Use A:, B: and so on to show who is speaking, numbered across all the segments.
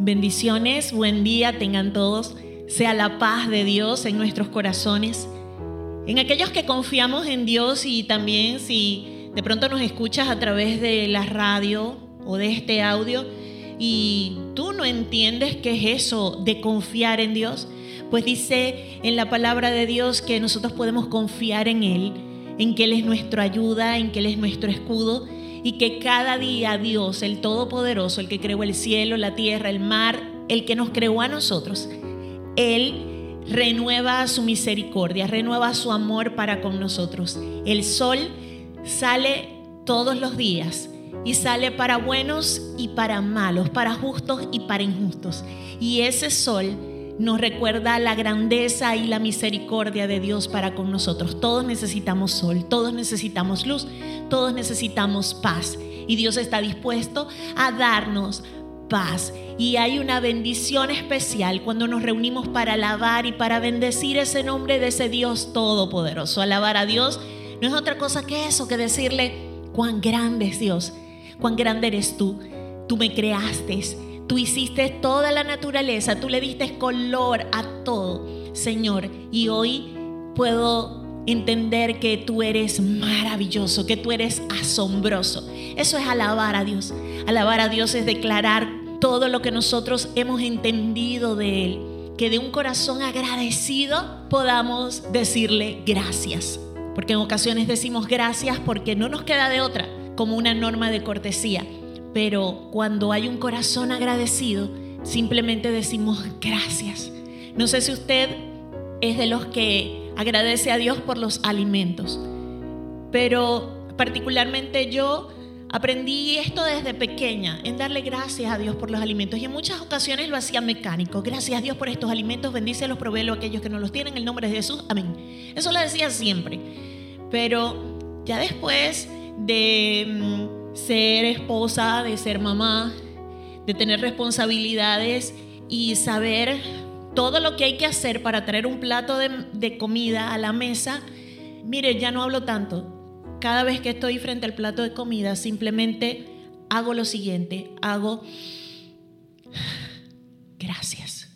A: Bendiciones, buen día tengan todos. Sea la paz de Dios en nuestros corazones. En aquellos que confiamos en Dios y también si de pronto nos escuchas a través de la radio o de este audio y tú no entiendes qué es eso de confiar en Dios, pues dice en la palabra de Dios que nosotros podemos confiar en Él, en que Él es nuestra ayuda, en que Él es nuestro escudo y que cada día Dios, el Todopoderoso, el que creó el cielo, la tierra, el mar, el que nos creó a nosotros, Él renueva su misericordia, renueva su amor para con nosotros. El sol sale todos los días y sale para buenos y para malos, para justos y para injustos. Y ese sol nos recuerda la grandeza y la misericordia de Dios para con nosotros. Todos necesitamos sol, todos necesitamos luz, todos necesitamos paz. Y Dios está dispuesto a darnos paz. Y hay una bendición especial cuando nos reunimos para alabar y para bendecir ese nombre de ese Dios todopoderoso. Alabar a Dios no es otra cosa que eso, que decirle cuán grande es Dios, cuán grande eres tú. Tú me creaste, Tú hiciste toda la naturaleza, tú le diste color a todo, Señor. Y hoy puedo entender que tú eres maravilloso, que tú eres asombroso. Eso es alabar a Dios. Alabar a Dios es declarar todo lo que nosotros hemos entendido de Él. Que de un corazón agradecido podamos decirle gracias. Porque en ocasiones decimos gracias porque no nos queda de otra, como una norma de cortesía. Pero cuando hay un corazón agradecido, simplemente decimos gracias. No sé si usted es de los que agradece a Dios por los alimentos, pero particularmente yo aprendí esto desde pequeña, en darle gracias a Dios por los alimentos. Y en muchas ocasiones lo hacía mecánico. Gracias a Dios por estos alimentos, bendice los proveelo a aquellos que no los tienen, en el nombre de Jesús, amén. Eso lo decía siempre. Pero ya después de mm, ser esposa, de ser mamá, de tener responsabilidades y saber todo lo que hay que hacer para traer un plato de, comida a la mesa, mire, ya no hablo tanto. Cada vez que estoy frente al plato de comida, simplemente hago lo siguiente, hago gracias.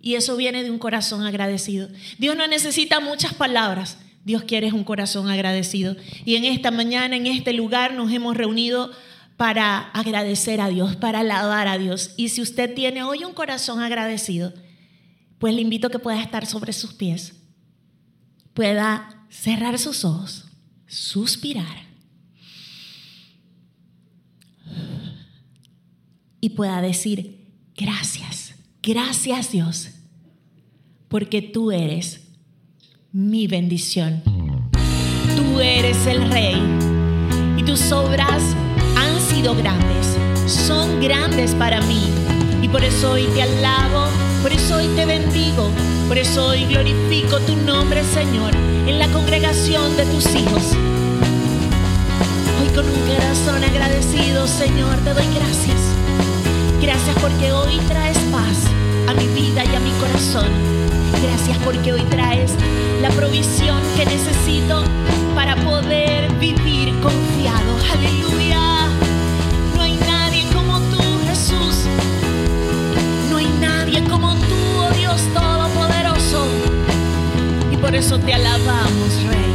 A: Y eso viene de un corazón agradecido. Dios no necesita muchas palabras. Dios quiere un corazón agradecido. Y en esta mañana, en este lugar, nos hemos reunido para agradecer a Dios, para alabar a Dios. Y si usted tiene hoy un corazón agradecido, pues le invito a que pueda estar sobre sus pies, pueda cerrar sus ojos, suspirar y pueda decir, gracias, gracias Dios, porque tú eres mi bendición. Tú eres el rey y tus obras han sido grandes, son grandes para mí. Y por eso hoy te alabo, por eso hoy te bendigo, por eso hoy glorifico tu nombre, Señor, en la congregación de tus hijos. Hoy con un corazón agradecido, Señor, te doy gracias. Gracias porque hoy traes paz a mi vida y a mi corazón. Gracias porque hoy traes la provisión que necesito para poder vivir confiado. Aleluya. No hay nadie como tú, Jesús. No hay nadie como tú, oh Dios Todopoderoso. Y por eso te alabamos, Rey.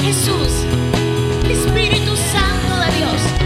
A: Jesús, Espíritu Santo de Dios,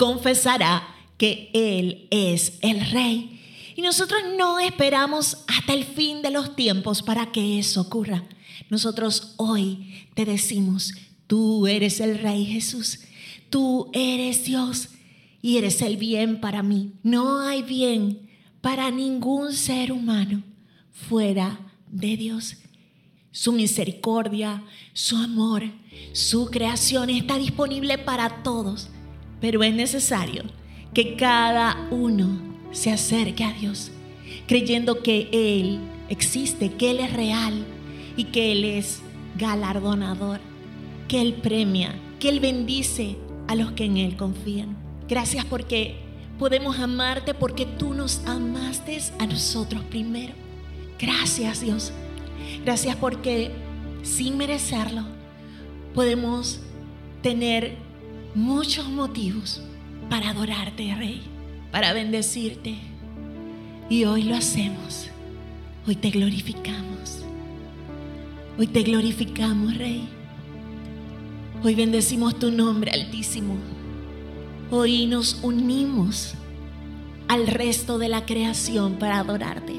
A: confesará que Él es el rey. Y nosotros no esperamos hasta el fin de los tiempos para que eso ocurra. Nosotros hoy te decimos, tú eres el rey Jesús, tú eres Dios y eres el bien para mí. No hay bien para ningún ser humano fuera de Dios. Su misericordia, su amor, su creación está disponible para todos, pero es necesario que cada uno se acerque a Dios, creyendo que Él existe, que Él es real y que Él es galardonador, que Él premia, que Él bendice a los que en Él confían. Gracias porque podemos amarte porque tú nos amaste a nosotros primero. Gracias Dios. Gracias porque sin merecerlo podemos tener muchos motivos para adorarte, Rey, para bendecirte. Y hoy lo hacemos. Hoy te glorificamos. Hoy te glorificamos, Rey. Hoy bendecimos tu nombre altísimo. Hoy nos unimos al resto de la creación para adorarte.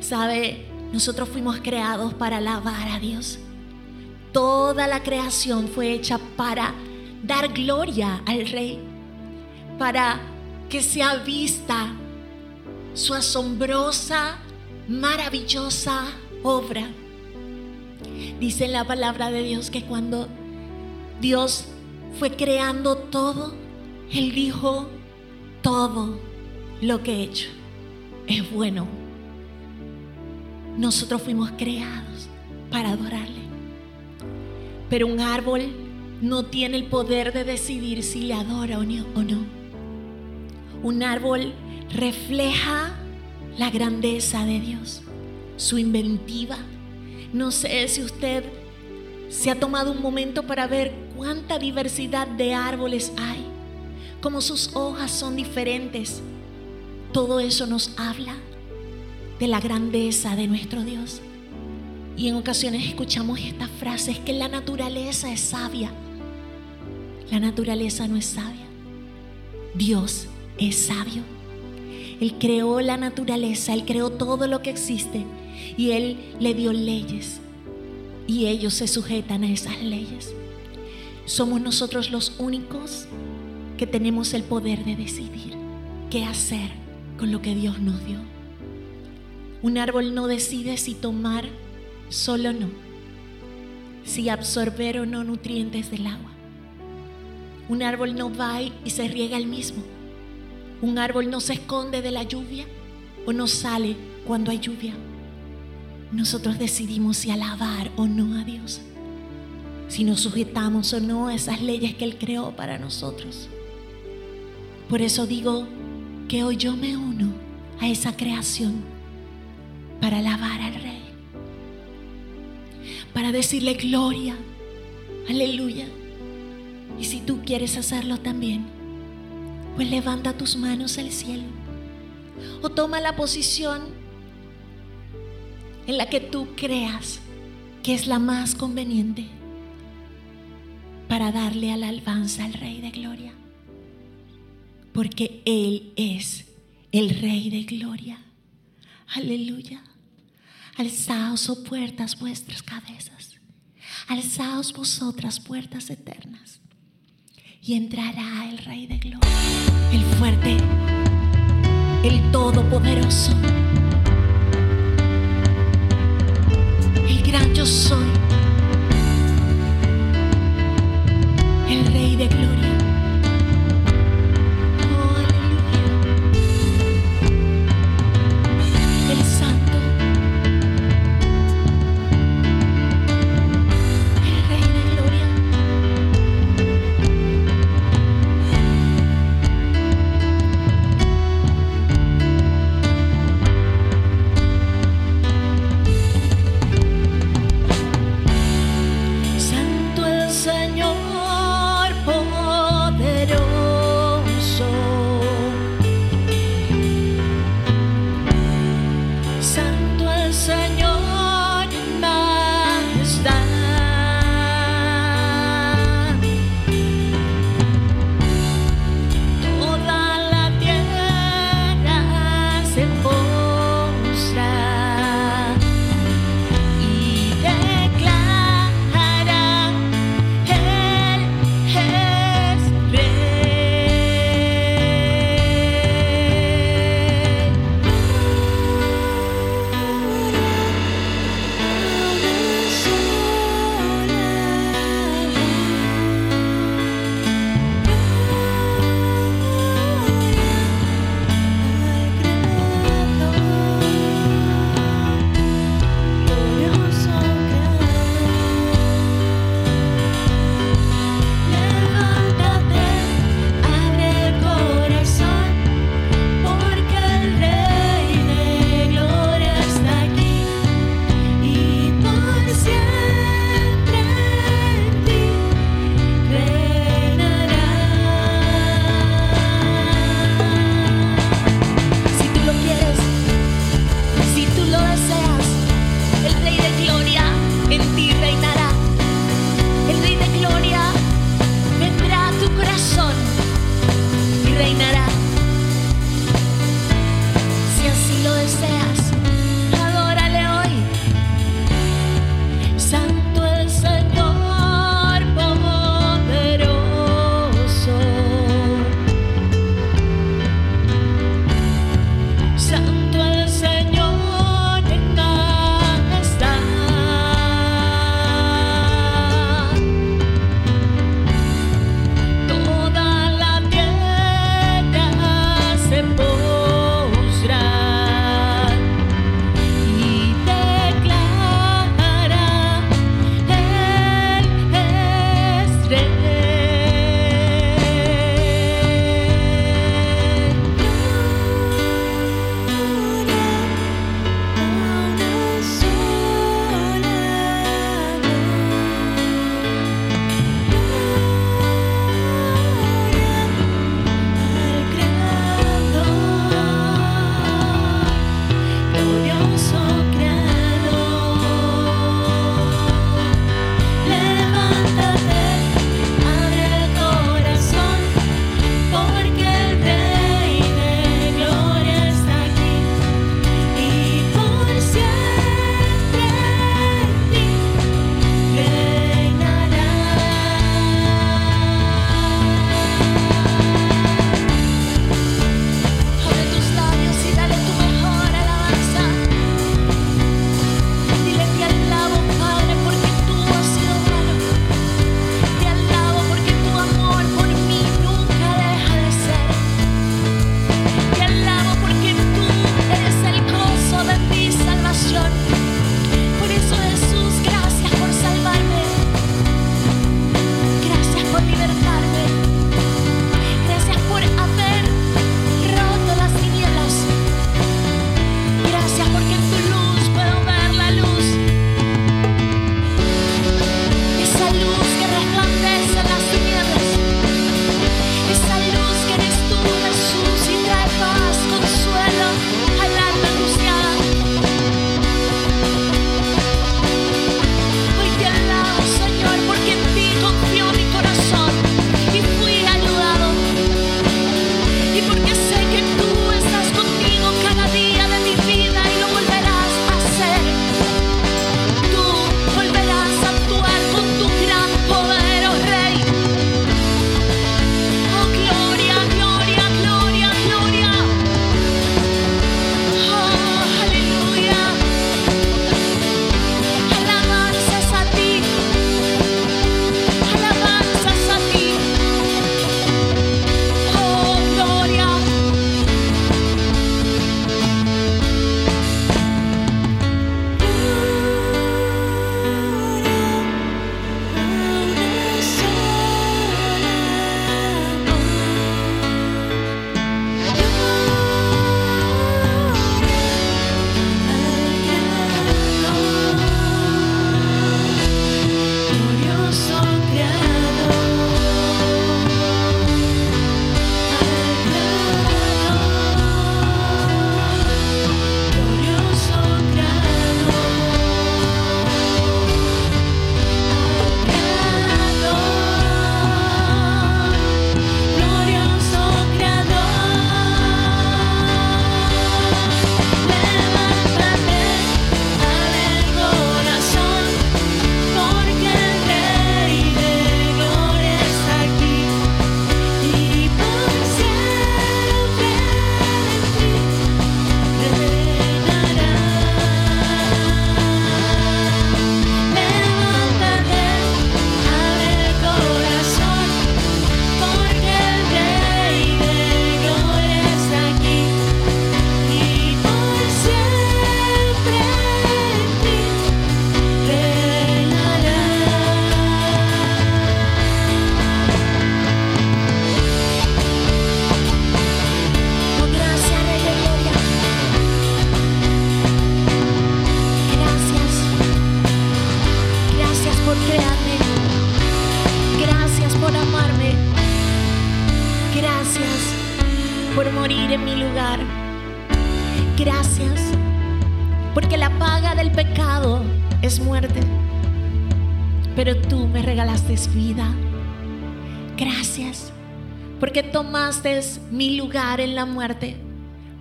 A: Sabe, nosotros fuimos creados para alabar a Dios. Toda la creación fue hecha para dar gloria al Rey, para que sea vista su asombrosa, maravillosa obra. Dice la palabra de Dios que cuando Dios fue creando todo, Él dijo, todo lo que he hecho es bueno. Nosotros fuimos creados para adorarle. Pero un árbol no tiene el poder de decidir si le adora o no. Un árbol refleja la grandeza de Dios, su inventiva. No sé si usted se ha tomado un momento para ver cuánta diversidad de árboles hay, cómo sus hojas son diferentes. Todo eso nos habla de la grandeza de nuestro Dios. Y en ocasiones escuchamos estas frases que la naturaleza es sabia. La naturaleza no es sabia. Dios es sabio. Él creó la naturaleza, Él creó todo lo que existe y Él le dio leyes y ellos se sujetan a esas leyes. Somos nosotros los únicos que tenemos el poder de decidir qué hacer con lo que Dios nos dio. Un árbol no decide si tomar solo no, si absorber o no nutrientes del agua. Un árbol no va y se riega el mismo. Un árbol no se esconde de la lluvia o no sale cuando hay lluvia. Nosotros decidimos si alabar o no a Dios, si nos sujetamos o no a esas leyes que Él creó para nosotros. Por eso digo que hoy yo me uno a esa creación para alabar al Rey para decirle gloria. Aleluya. Y si tú quieres hacerlo también, pues levanta tus manos al cielo. O toma la posición en la que tú creas que es la más conveniente para darle alabanza al Rey de Gloria. Porque Él es el Rey de Gloria. Aleluya. Alzaos, oh puertas, vuestras cabezas. Alzaos vosotras, puertas eternas. Y entrará el Rey de Gloria, el fuerte, el todopoderoso, el gran yo soy, el Rey de Gloria.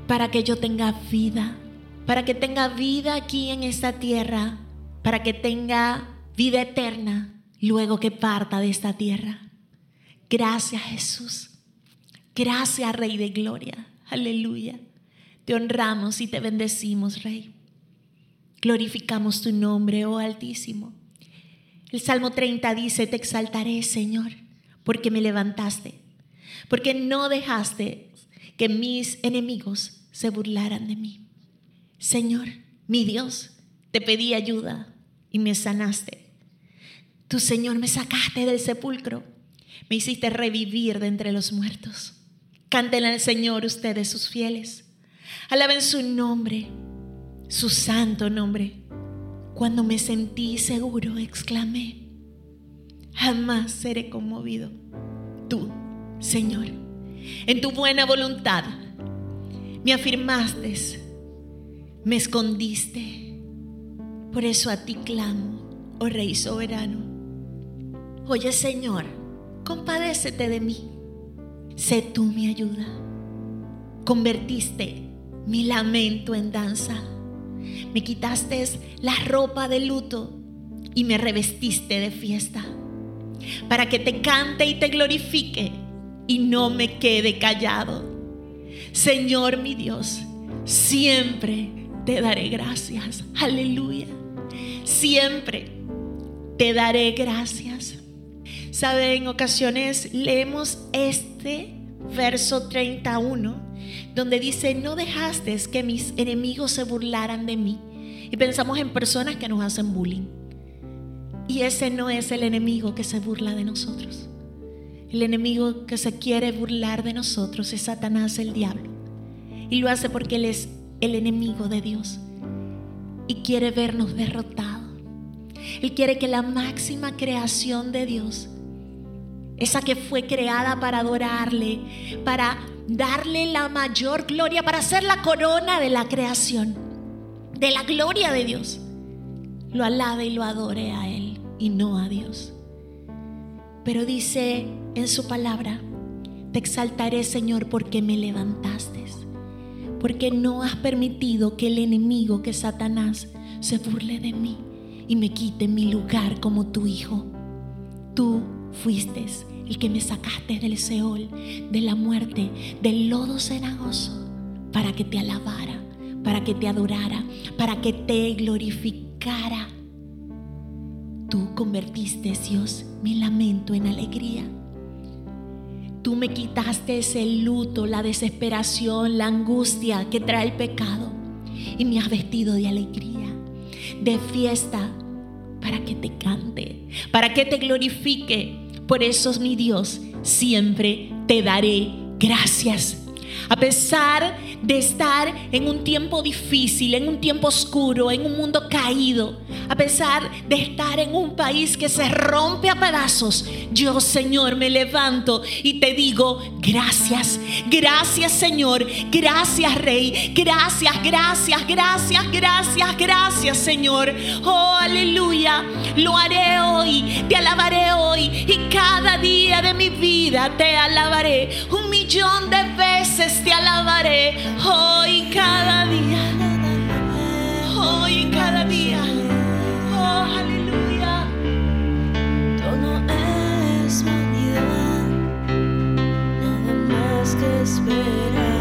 A: Para que yo tenga vida, para que tenga vida aquí en esta tierra, para que tenga vida eterna luego que parta de esta tierra. Gracias Jesús. Gracias Rey de Gloria. Aleluya. Te honramos y te bendecimos, Rey. Glorificamos tu nombre, oh Altísimo. El Salmo 30 dice, te exaltaré, Señor, porque me levantaste, porque no dejaste que mis enemigos se burlaran de mí. Señor, mi Dios, te pedí ayuda y me sanaste. Tu Señor me sacaste del sepulcro, me hiciste revivir de entre los muertos. Canten al Señor ustedes sus fieles. Alaben su nombre, su santo nombre. Cuando me sentí seguro, exclamé, jamás seré conmovido. Tú, Señor, en tu buena voluntad, me afirmaste, me escondiste. Por eso a ti clamo, oh Rey soberano. Oye, Señor, compadécete de mí. Sé tú mi ayuda. Convertiste mi lamento en danza. Me quitaste la ropa de luto y me revestiste de fiesta. Para que te cante y te glorifique y no me quede callado. Señor mi Dios, siempre te daré gracias. Aleluya. Siempre te daré gracias. Sabe, en ocasiones leemos este verso 31 donde dice, no dejaste que mis enemigos se burlaran de mí. Y pensamos en personas que nos hacen bullying. Y ese no es el enemigo que se burla de nosotros. El enemigo que se quiere burlar de nosotros es Satanás, el diablo. Y lo hace porque él es el enemigo de Dios. Y quiere vernos derrotados. Él quiere que la máxima creación de Dios, esa que fue creada para adorarle, para darle la mayor gloria, para ser la corona de la creación, de la gloria de Dios. Lo alabe y lo adore a Él y no a Dios. Pero dice en su palabra, te exaltaré Señor porque me levantaste, porque no has permitido que el enemigo, que Satanás, se burle de mí y me quite mi lugar como tu hijo. Tú fuiste el que me sacaste del Seol, de la muerte, del lodo cenagoso, para que te alabara, para que te adorara, para que te glorificara. Tú convertiste, Dios, mi lamento en alegría. Tú me quitaste ese luto, la desesperación, la angustia que trae el pecado y me has vestido de alegría, de fiesta, para que te cante, para que te glorifique, por eso, mi Dios, siempre te daré gracias. A pesar de estar en un tiempo difícil, en un tiempo oscuro, en un mundo caído, a pesar de estar en un país que se rompe a pedazos, yo Señor me levanto y te digo gracias, gracias Señor, gracias Rey, gracias, gracias, gracias, gracias, gracias Señor. Oh, aleluya, lo haré hoy, te alabaré hoy y cada día de mi vida te alabaré. Un millón de veces te alabaré hoy cada día. Hoy cada día. Oh, aleluya.
B: Todo es vanidad, nada más que esperar.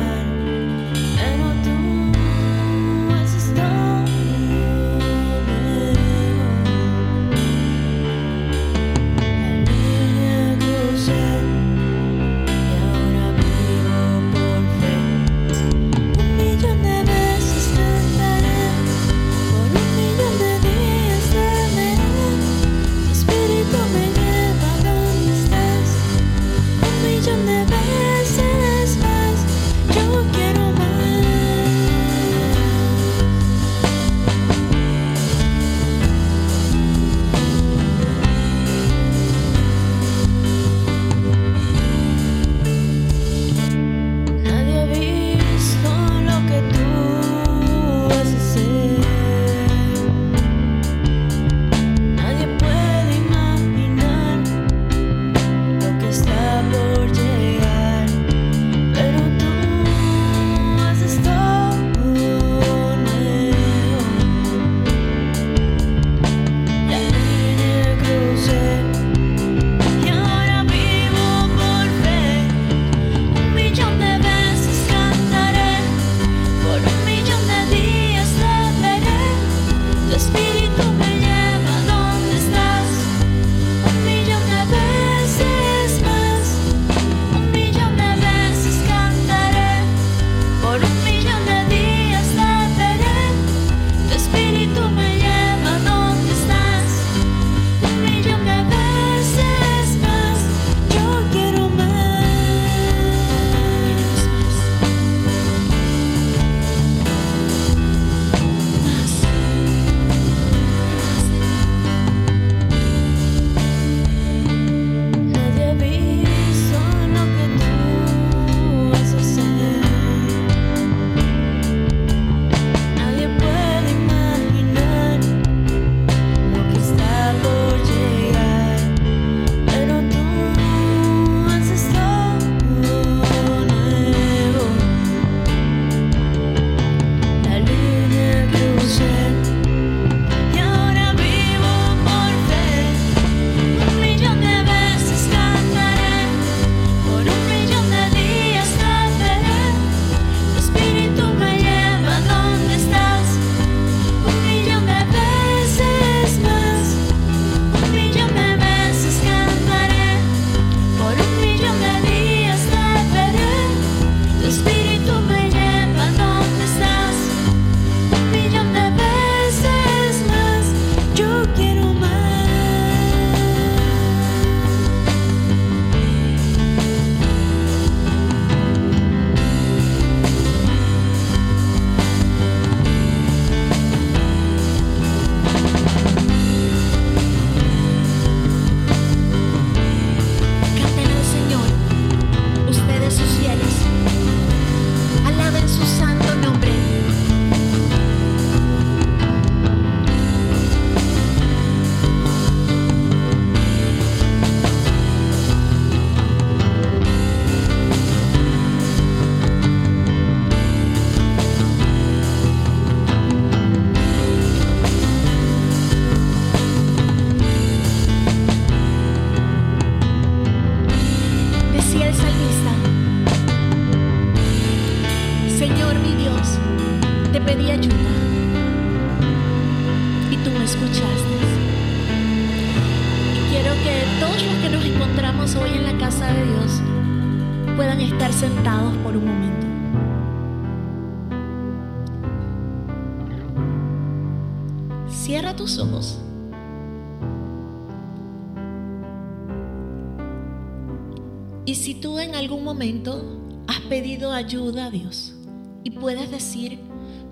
B: Y
A: puedes decir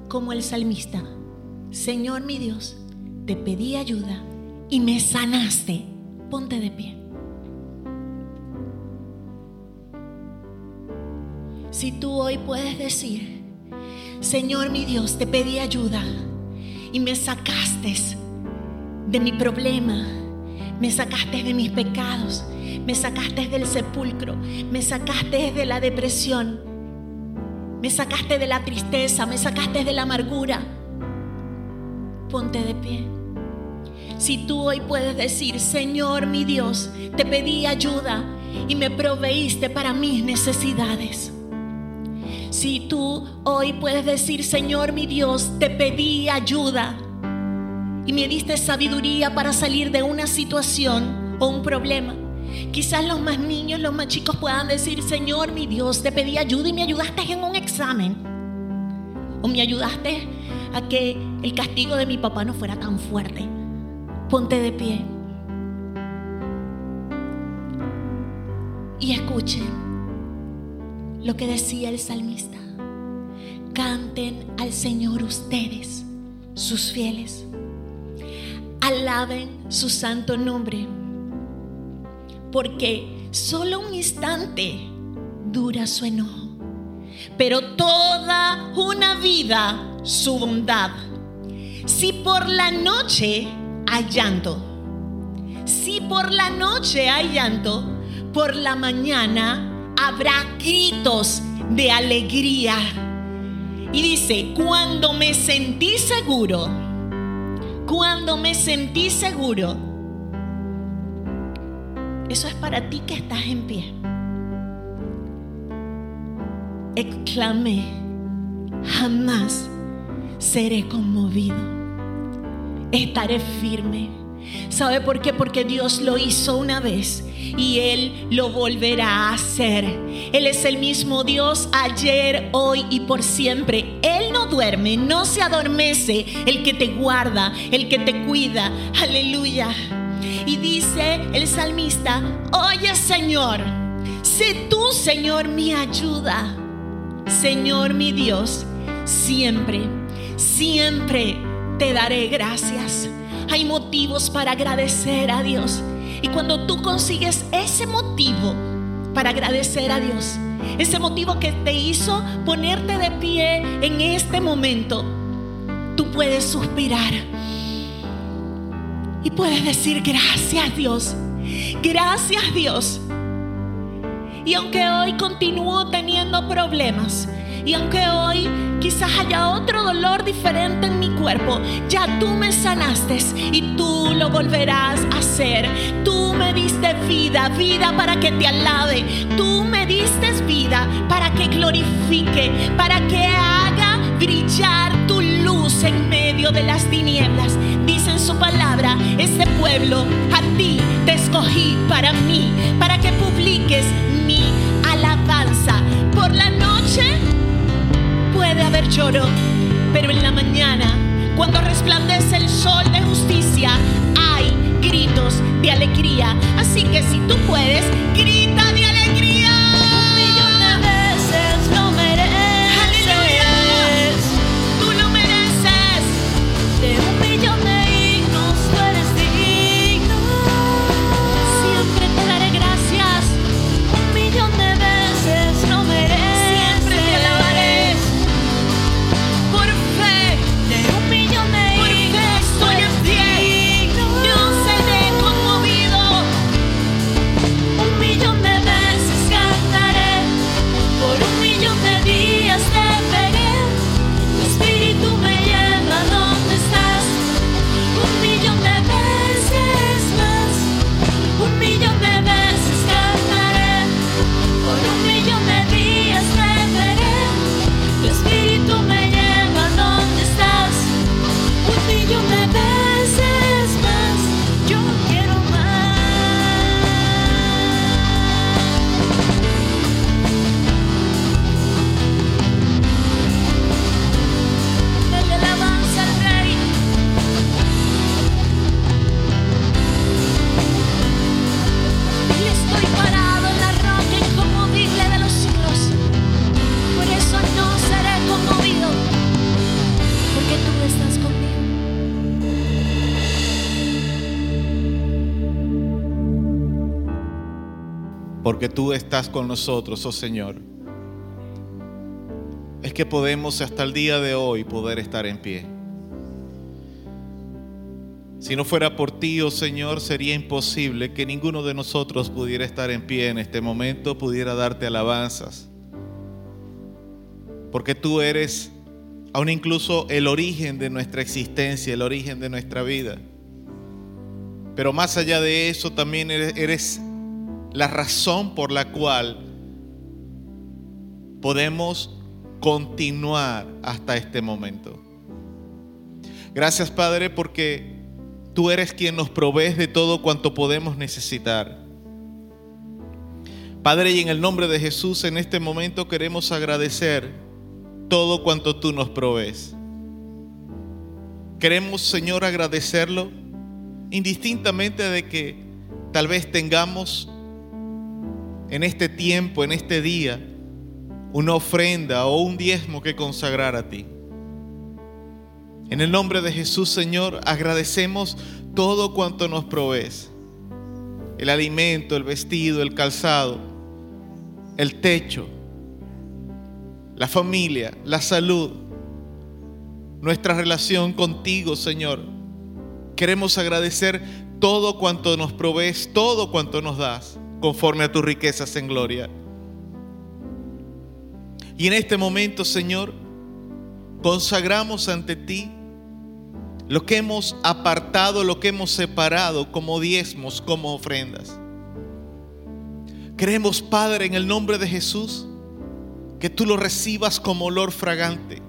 A: como el salmista, Señor mi Dios, te pedí ayuda y me sanaste, ponte de pie. Si tú hoy puedes decir, Señor mi Dios, te pedí ayuda y me sacaste de mi problema, me sacaste de mis pecados, me sacaste del sepulcro, me sacaste de la depresión, me sacaste de la tristeza, me sacaste de la amargura. Ponte de pie. Si tú hoy puedes decir, Señor mi Dios, te pedí ayuda y me proveíste para mis necesidades. Si tú hoy puedes decir, Señor mi Dios, te pedí ayuda y me diste sabiduría para salir de una situación o un problema. Quizás los más niños, los más chicos puedan decir, Señor mi Dios, te pedí ayuda y me ayudaste en un examen. O me ayudaste a que el castigo de mi papá no fuera tan fuerte. Ponte de pie. Y escuchen lo que decía el salmista. Canten al Señor ustedes, sus fieles. Alaben su santo nombre. Porque solo un instante dura su enojo. Pero toda una vida su bondad. Si por la noche hay llanto, si por la noche hay llanto, por la mañana habrá gritos de alegría. Y dice, cuando me sentí seguro, cuando me sentí seguro, eso es para ti que estás en pie. Exclamé, jamás seré conmovido. Estaré firme. ¿Sabe por qué? Porque Dios lo hizo una vez y Él lo volverá a hacer. Él es el mismo Dios ayer, hoy y por siempre. Él no duerme, no se adormece. El que te guarda, el que te cuida. Aleluya. Y dice el salmista, oye Señor, sé tú Señor mi ayuda. Señor mi Dios, siempre, siempre te daré gracias. Hay motivos para agradecer a Dios. Y cuando tú consigues ese motivo para agradecer a Dios, ese motivo que te hizo ponerte de pie en este momento, tú puedes suspirar y puedes decir gracias Dios, gracias Dios. Y aunque hoy continúo teniendo problemas, y aunque hoy quizás haya otro dolor diferente en mi cuerpo, ya tú me sanaste y tú lo volverás a hacer. Tú me diste vida, vida para que te alabe. Tú me diste vida para que glorifique, para que haga brillar tu luz en medio de las tinieblas. Dice en su palabra, este pueblo a ti te escogí para mí, para que publiques mi alabanza. Por la noche puede haber lloro, pero en la mañana, cuando resplandece el sol de justicia, hay gritos de alegría. Así que si tú puedes, grita
C: con nosotros, oh Señor, es que podemos hasta el día de hoy poder estar en pie. Si no fuera por ti, oh Señor, sería imposible que ninguno de nosotros pudiera estar en pie en este momento, pudiera darte alabanzas. Porque tú eres aún incluso el origen de nuestra existencia, el origen de nuestra vida. Pero más allá de eso, también eres la razón por la cual podemos continuar hasta este momento. Gracias Padre porque tú eres quien nos provees de todo cuanto podemos necesitar. Padre, y en el nombre de Jesús en este momento queremos agradecer todo cuanto tú nos provees. Queremos, Señor, agradecerlo indistintamente de que tal vez tengamos en este tiempo, en este día, una ofrenda o un diezmo que consagrar a ti. En el nombre de Jesús, Señor, agradecemos todo cuanto nos provees. El alimento, el vestido, el calzado, el techo, la familia, la salud, nuestra relación contigo, Señor. Queremos agradecer todo cuanto nos provees, todo cuanto nos das, conforme a tus riquezas en gloria. Y en este momento, Señor, consagramos ante ti lo que hemos apartado, lo que hemos separado como diezmos, como ofrendas. Creemos, Padre, en el nombre de Jesús, que tú lo recibas como olor fragante,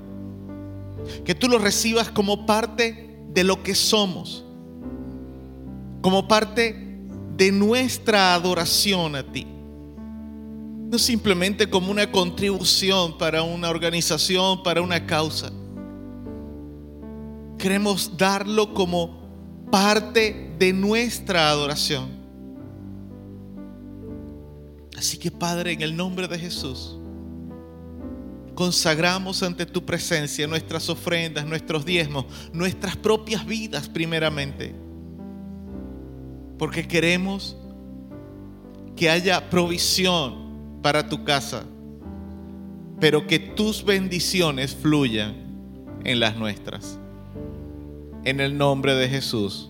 C: que tú lo recibas como parte de lo que somos, como parte de nuestra adoración a ti no simplemente como una contribución para una organización, para una causa. Queremos darlo como parte de nuestra adoración. Así que Padre, en el nombre de Jesús, consagramos ante tu presencia nuestras ofrendas, nuestros diezmos, nuestras propias vidas primeramente. Porque queremos que haya provisión para tu casa, pero que tus bendiciones fluyan en las nuestras. En el nombre de Jesús.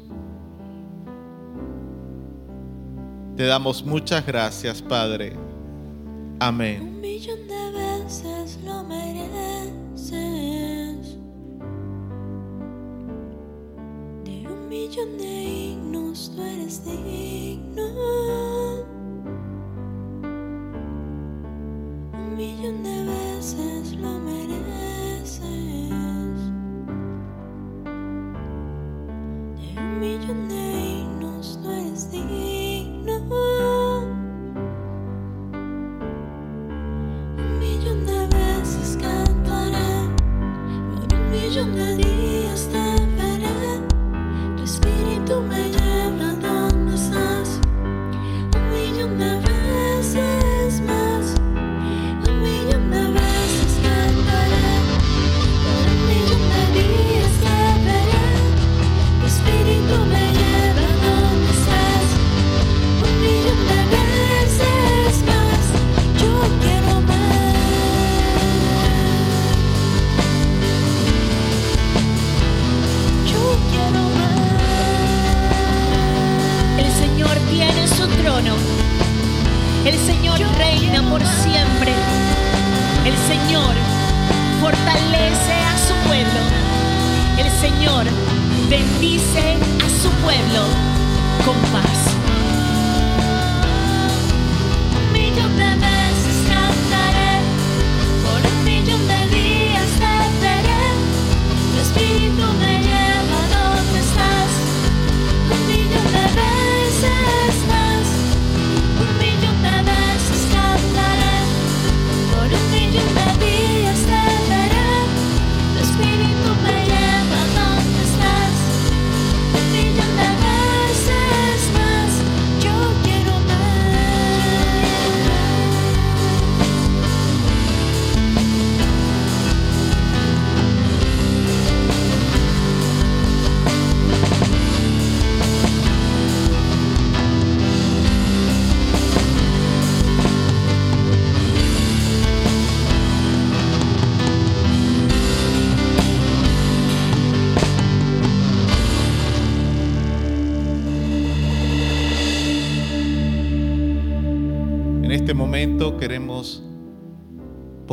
C: Te damos muchas gracias, Padre. Amén.
B: Un millón de veces lo mereces. Millón de himnos tú eres digno. Un millón de veces lo mereces. De un millón de himnos tú eres digno. Un millón de veces cantaré, por un millón de días espíritu me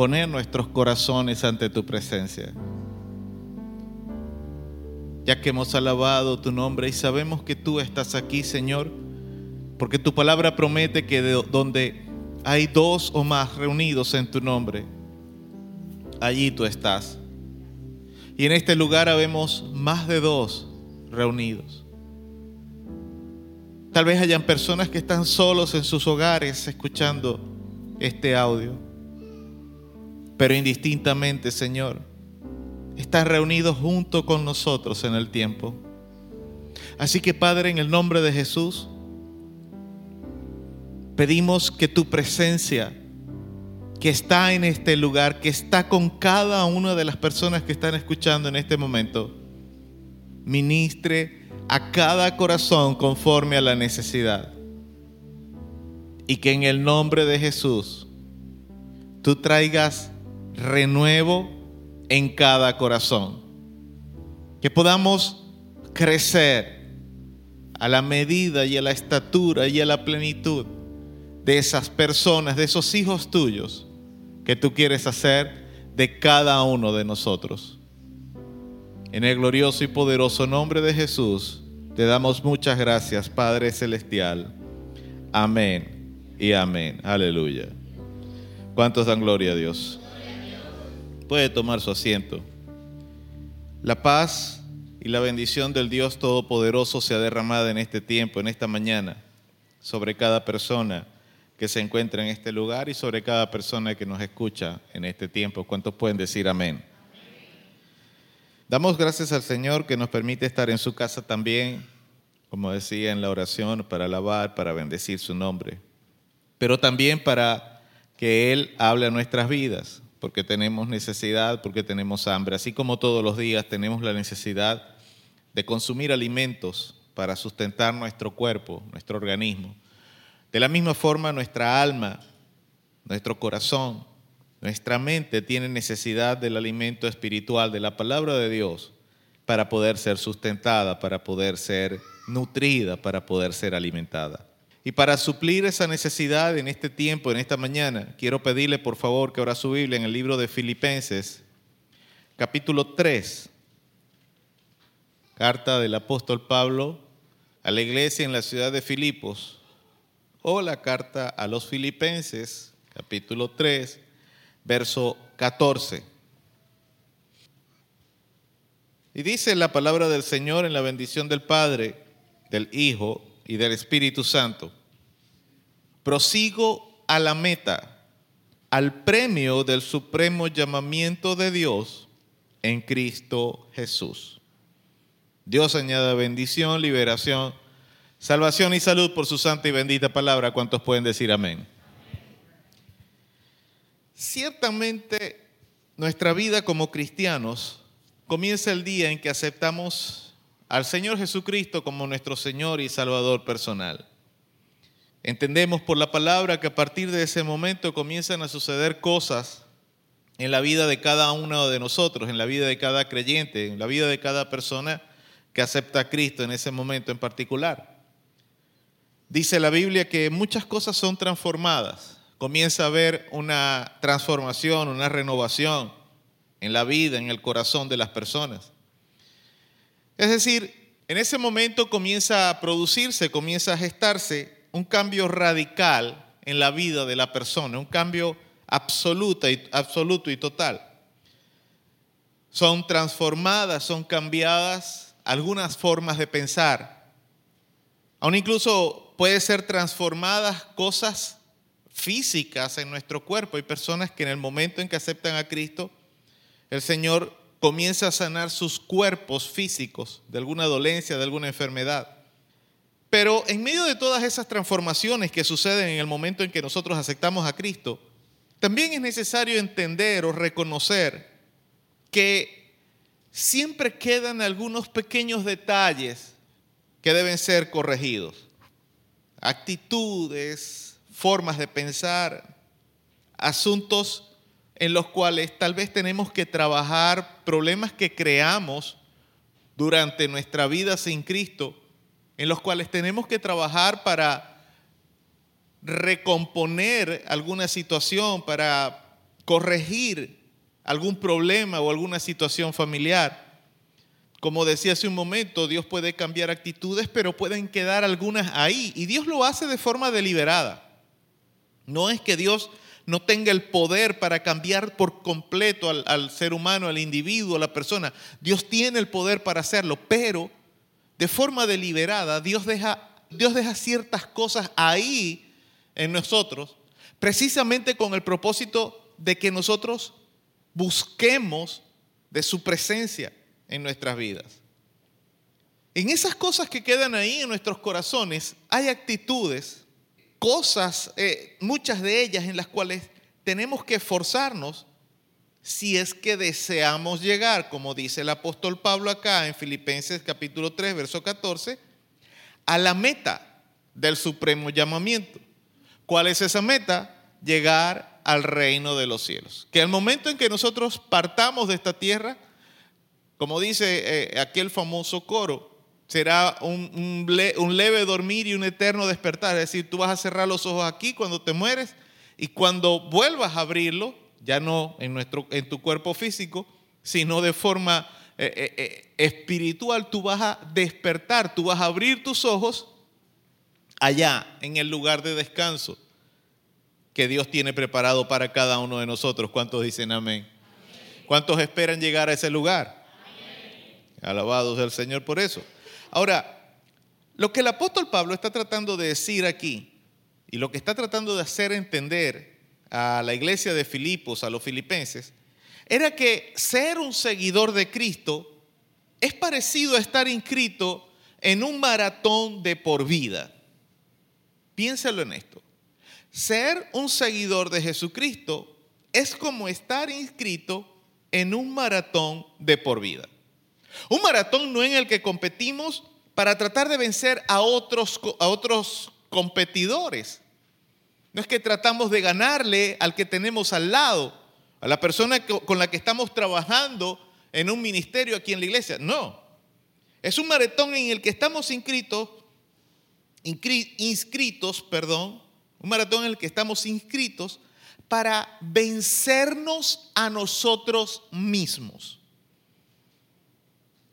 C: poner nuestros corazones ante tu presencia. Ya que hemos alabado tu nombre y sabemos que tú estás aquí, Señor, porque tu palabra promete que de donde hay dos o más reunidos en tu nombre, allí tú estás. Y en este lugar habemos más de dos reunidos. Tal vez hayan personas que están solos en sus hogares escuchando este audio. Pero indistintamente, Señor, están reunidos junto con nosotros en el tiempo. Así que, Padre, en el nombre de Jesús, pedimos que tu presencia, que está en este lugar, que está con cada una de las personas que están escuchando en este momento, ministre a cada corazón conforme a la necesidad. Y que en el nombre de Jesús tú traigas renuevo en cada corazón. Que podamos crecer a la medida y a la estatura y a la plenitud de esas personas, de esos hijos tuyos que tú quieres hacer de cada uno de nosotros. En el glorioso y poderoso nombre de Jesús, te damos muchas gracias, Padre Celestial. Amén y amén. Aleluya. ¿Cuántos dan gloria a Dios? Puede tomar su asiento. La paz y la bendición del Dios Todopoderoso se ha derramado en este tiempo, en esta mañana, sobre cada persona que se encuentra en este lugar y sobre cada persona que nos escucha en este tiempo. ¿Cuántos pueden decir amén? Damos gracias al Señor que nos permite estar en su casa también, como decía en la oración, para alabar, para bendecir su nombre, pero también para que Él hable a nuestras vidas, porque tenemos necesidad, porque tenemos hambre, así como todos los días tenemos la necesidad de consumir alimentos para sustentar nuestro cuerpo, nuestro organismo. De la misma forma, nuestra alma, nuestro corazón, nuestra mente tiene necesidad del alimento espiritual, de la palabra de Dios, para poder ser sustentada, para poder ser nutrida, para poder ser alimentada. Y para suplir esa necesidad en este tiempo, en esta mañana, quiero pedirle por favor que abra su Biblia en el libro de Filipenses, capítulo 3, carta del apóstol Pablo a la iglesia en la ciudad de Filipos, o la carta a los Filipenses, capítulo 3, verso 14. Y dice la palabra del Señor en la bendición del Padre, del Hijo y del Espíritu Santo. Prosigo a la meta, al premio del supremo llamamiento de Dios en Cristo Jesús. Dios añada bendición, liberación, salvación y salud por su santa y bendita palabra. ¿Cuántos pueden decir amén? Ciertamente nuestra vida como cristianos comienza el día en que aceptamos al Señor Jesucristo como nuestro Señor y Salvador personal. Entendemos por la palabra que a partir de ese momento comienzan a suceder cosas en la vida de cada uno de nosotros, en la vida de cada creyente, en la vida de cada persona que acepta a Cristo en ese momento en particular. Dice la Biblia que muchas cosas son transformadas comienza a haber una transformación, una renovación en la vida, en el corazón de las personas. Es decir, en ese momento comienza a producirse, comienza a gestarse un cambio radical en la vida de la persona, un cambio absoluto y, absoluto y total. Son transformadas, son cambiadas algunas formas de pensar. Aún incluso puede ser transformadas cosas físicas en nuestro cuerpo. Hay personas que en el momento en que aceptan a Cristo, el Señor comienza a sanar sus cuerpos físicos de alguna dolencia, de alguna enfermedad. Pero en medio de todas esas transformaciones que suceden en el momento en que nosotros aceptamos a Cristo, también es necesario entender o reconocer que siempre quedan algunos pequeños detalles que deben ser corregidos. Actitudes, formas de pensar, asuntos en los cuales tal vez tenemos que trabajar, problemas que creamos durante nuestra vida sin Cristo, en los cuales tenemos que trabajar para recomponer alguna situación, para corregir algún problema o alguna situación familiar. Como decía hace un momento, Dios puede cambiar actitudes, pero pueden quedar algunas ahí. Y Dios lo hace de forma deliberada. No es que Dios no tenga el poder para cambiar por completo al, ser humano, al individuo, a la persona. Dios tiene el poder para hacerlo, pero de forma deliberada Dios deja, Dios deja ciertas cosas ahí en nosotros, precisamente con el propósito de que nosotros busquemos de su presencia en nuestras vidas. En esas cosas que quedan ahí en nuestros corazones hay actitudes, cosas, eh, muchas de ellas en las cuales tenemos que esforzarnos si es que deseamos llegar, como dice el apóstol Pablo acá en Filipenses capítulo 3, verso 14, a la meta del supremo llamamiento. ¿Cuál es esa meta? Llegar al reino de los cielos. Que al momento en que nosotros partamos de esta tierra, como dice eh, aquel famoso coro, será un, un, le, un, leve dormir y un eterno despertar. Es decir, tú vas a cerrar los ojos aquí cuando te mueres y cuando vuelvas a abrirlo, ya no en, nuestro, en tu cuerpo físico, sino de forma eh, eh, espiritual, tú vas a despertar, tú vas a abrir tus ojos allá en el lugar de descanso que Dios tiene preparado para cada uno de nosotros. ¿Cuántos dicen amén? ¿Cuántos esperan llegar a ese lugar? Alabados del Señor por eso. Ahora, lo que el apóstol Pablo está tratando de decir aquí y lo que está tratando de hacer entender a la iglesia de Filipos, a los filipenses, era que ser un seguidor de Cristo es parecido a estar inscrito en un maratón de por vida. Piénsalo en esto. Ser un seguidor de Jesucristo es como estar inscrito en un maratón de por vida. Un maratón no en el que competimos para tratar de vencer a otros, a otros competidores. No es que tratamos de ganarle al que tenemos al lado, a la persona con la que estamos trabajando en un ministerio aquí en la iglesia. No. Es un maratón en el que estamos inscritos, inscritos, perdón, un maratón en el que estamos inscritos para vencernos a nosotros mismos.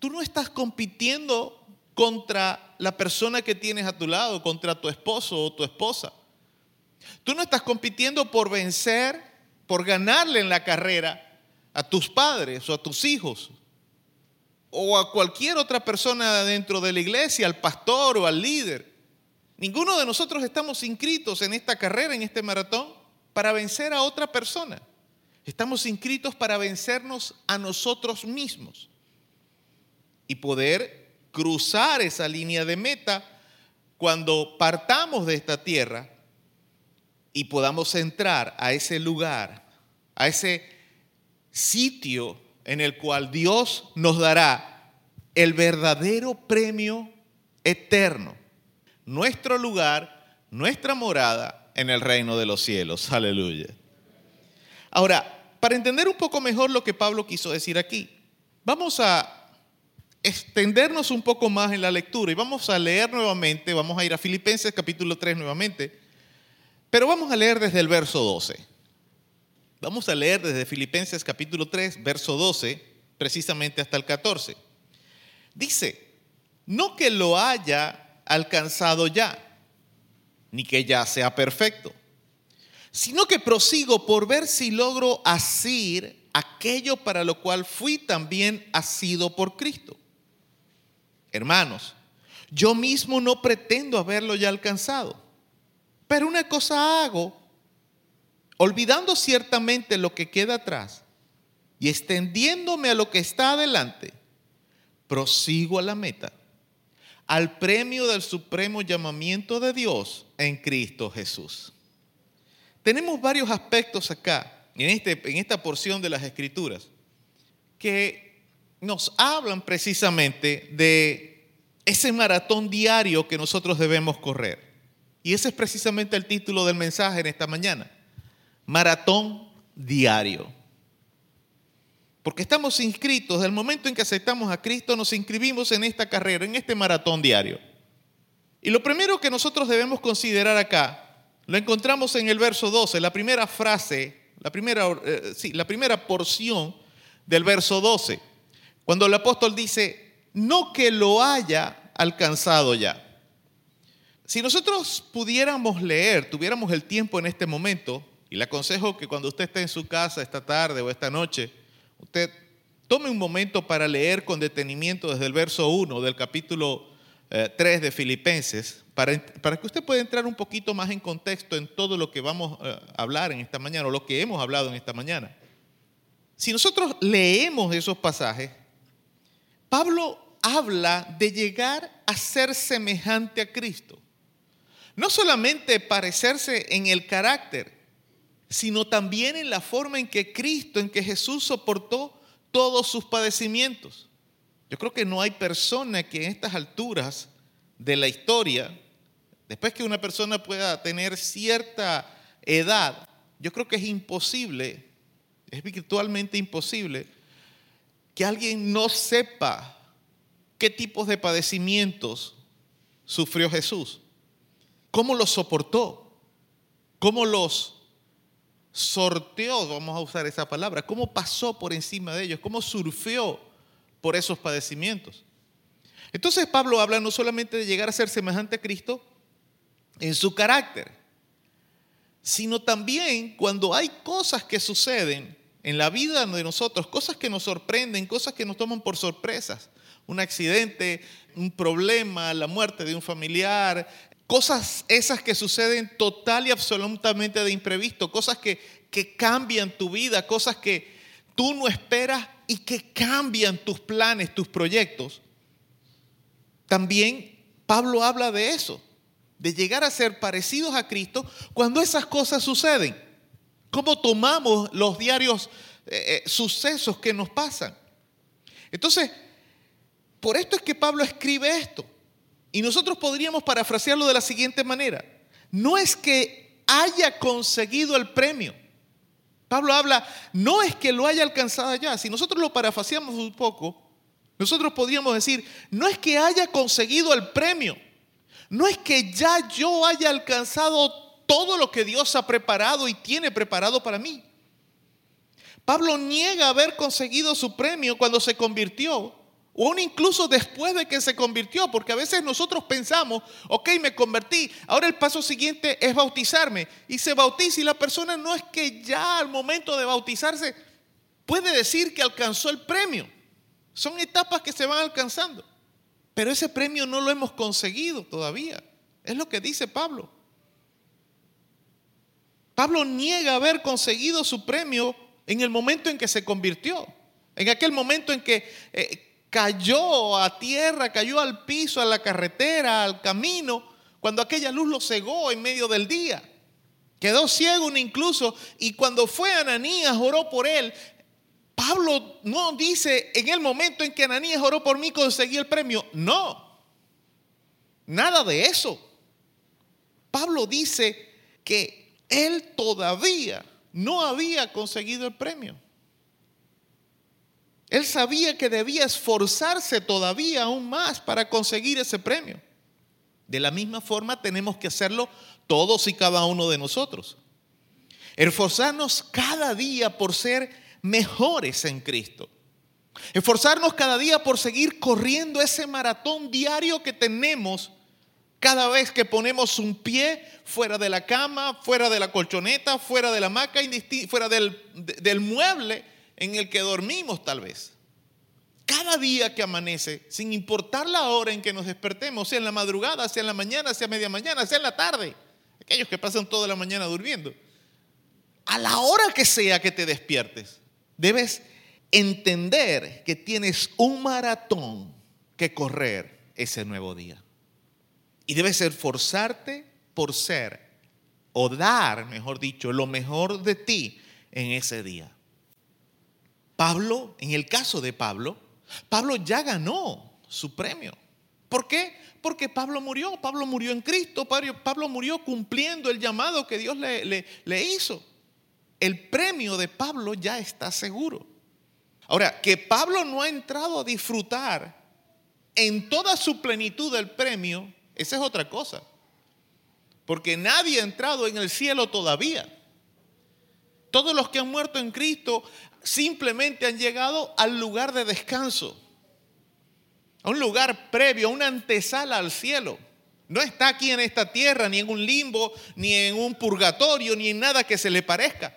C: Tú no estás compitiendo contra la persona que tienes a tu lado, contra tu esposo o tu esposa. Tú no estás compitiendo por vencer, por ganarle en la carrera a tus padres o a tus hijos o a cualquier otra persona dentro de la iglesia, al pastor o al líder. Ninguno de nosotros estamos inscritos en esta carrera, en este maratón, para vencer a otra persona. Estamos inscritos para vencernos a nosotros mismos y poder cruzar esa línea de meta cuando partamos de esta tierra y podamos entrar a ese lugar, a ese sitio en el cual Dios nos dará el verdadero premio eterno, nuestro lugar, nuestra morada en el reino de los cielos. Aleluya. Ahora, para entender un poco mejor lo que Pablo quiso decir aquí, vamos a extendernos un poco más en la lectura y vamos a leer nuevamente, vamos a ir a Filipenses capítulo 3 nuevamente, pero vamos a leer desde el verso 12. Vamos a leer desde Filipenses capítulo 3, verso 12, precisamente hasta el 14. Dice, no que lo haya alcanzado ya, ni que ya sea perfecto, sino que prosigo por ver si logro asir aquello para lo cual fui también asido por Cristo. Hermanos, yo mismo no pretendo haberlo ya alcanzado pero una cosa hago, olvidando ciertamente lo que queda atrás y extendiéndome a lo que está adelante, prosigo a la meta, al premio del supremo llamamiento de Dios en Cristo Jesús. Tenemos varios aspectos acá, en, este, en esta porción de las Escrituras, que nos hablan precisamente de ese maratón diario que nosotros debemos correr. Y ese es precisamente el título del mensaje en esta mañana. Maratón diario. Porque estamos inscritos, desde el momento en que aceptamos a Cristo, nos inscribimos en esta carrera, en este maratón diario. Y lo primero que nosotros debemos considerar acá, lo encontramos en el verso 12, la primera frase, la primera, eh, sí, la primera porción del verso 12, cuando el apóstol dice, no que lo haya alcanzado ya. Si nosotros pudiéramos leer, tuviéramos el tiempo en este momento, y le aconsejo que cuando usted esté en su casa esta tarde o esta noche, usted tome un momento para leer con detenimiento desde el verso 1 del capítulo 3 eh, de Filipenses, para, para, que usted pueda entrar un poquito más en contexto en todo lo que vamos eh, a hablar en esta mañana o lo que hemos hablado en esta mañana. Si nosotros leemos esos pasajes, Pablo habla de llegar a ser semejante a Cristo. No solamente parecerse en el carácter, sino también en la forma en que Cristo, en que Jesús soportó todos sus padecimientos. Yo creo que no hay persona que en estas alturas de la historia, después que una persona pueda tener cierta edad, yo creo que es imposible, es virtualmente imposible, que alguien no sepa qué tipos de padecimientos sufrió Jesús, cómo los soportó, cómo los sorteó, vamos a usar esa palabra, cómo pasó por encima de ellos, cómo surfeó por esos padecimientos. Entonces Pablo habla no solamente de llegar a ser semejante a Cristo en su carácter, sino también cuando hay cosas que suceden en la vida de nosotros, cosas que nos sorprenden, cosas que nos toman por sorpresas, un accidente, un problema, la muerte de un familiar, cosas esas que suceden total y absolutamente de imprevisto, cosas que, que cambian tu vida, cosas que tú no esperas y que cambian tus planes, tus proyectos, también Pablo habla de eso, de llegar a ser parecidos a Cristo cuando esas cosas suceden. ¿Cómo tomamos los diarios eh, eh, sucesos que nos pasan? Entonces, por esto es que Pablo escribe esto. Y nosotros podríamos parafrasearlo de la siguiente manera. No es que haya conseguido el premio, Pablo habla, no es que lo haya alcanzado ya, si nosotros lo parafaseamos un poco, nosotros podríamos decir, no es que haya conseguido el premio, no es que ya yo haya alcanzado todo lo que Dios ha preparado y tiene preparado para mí. Pablo niega haber conseguido su premio cuando se convirtió o aún incluso después de que se convirtió, porque a veces nosotros pensamos, ok, me convertí, ahora el paso siguiente es bautizarme. Y se bautiza y la persona no es que ya al momento de bautizarse puede decir que alcanzó el premio. Son etapas que se van alcanzando. Pero ese premio no lo hemos conseguido todavía. Es lo que dice Pablo. Pablo niega haber conseguido su premio en el momento en que se convirtió. En aquel momento en que... Eh, cayó a tierra, cayó al piso, a la carretera, al camino, cuando aquella luz lo cegó en medio del día. Quedó ciego incluso y cuando fue Ananías oró por él. Pablo no dice en el momento en que Ananías oró por mí conseguí el premio. No, nada de eso. Pablo dice que él todavía no había conseguido el premio. Él sabía que debía esforzarse todavía aún más para conseguir ese premio. De la misma forma tenemos que hacerlo todos y cada uno de nosotros. Esforzarnos cada día por ser mejores en Cristo. Esforzarnos cada día por seguir corriendo ese maratón diario que tenemos cada vez que ponemos un pie fuera de la cama, fuera de la colchoneta, fuera de la hamaca, fuera del, del mueble en el que dormimos tal vez. Cada día que amanece, sin importar la hora en que nos despertemos, sea en la madrugada, sea en la mañana, sea media mañana, sea en la tarde, aquellos que pasan toda la mañana durmiendo, a la hora que sea que te despiertes, debes entender que tienes un maratón que correr ese nuevo día. Y debes esforzarte por ser o dar, mejor dicho, lo mejor de ti en ese día. Pablo, en el caso de Pablo, Pablo ya ganó su premio. ¿Por qué? Porque Pablo murió, Pablo murió en Cristo, Pablo murió cumpliendo el llamado que Dios le, hizo. El premio de Pablo ya está seguro. Ahora, que Pablo no ha entrado a disfrutar en toda su plenitud del premio, esa es otra cosa. Porque nadie ha entrado en el cielo todavía. Todos los que han muerto en Cristo simplemente han llegado al lugar de descanso, a un lugar previo, a una antesala al cielo. No está aquí en esta tierra, ni en un limbo, ni en un purgatorio, ni en nada que se le parezca.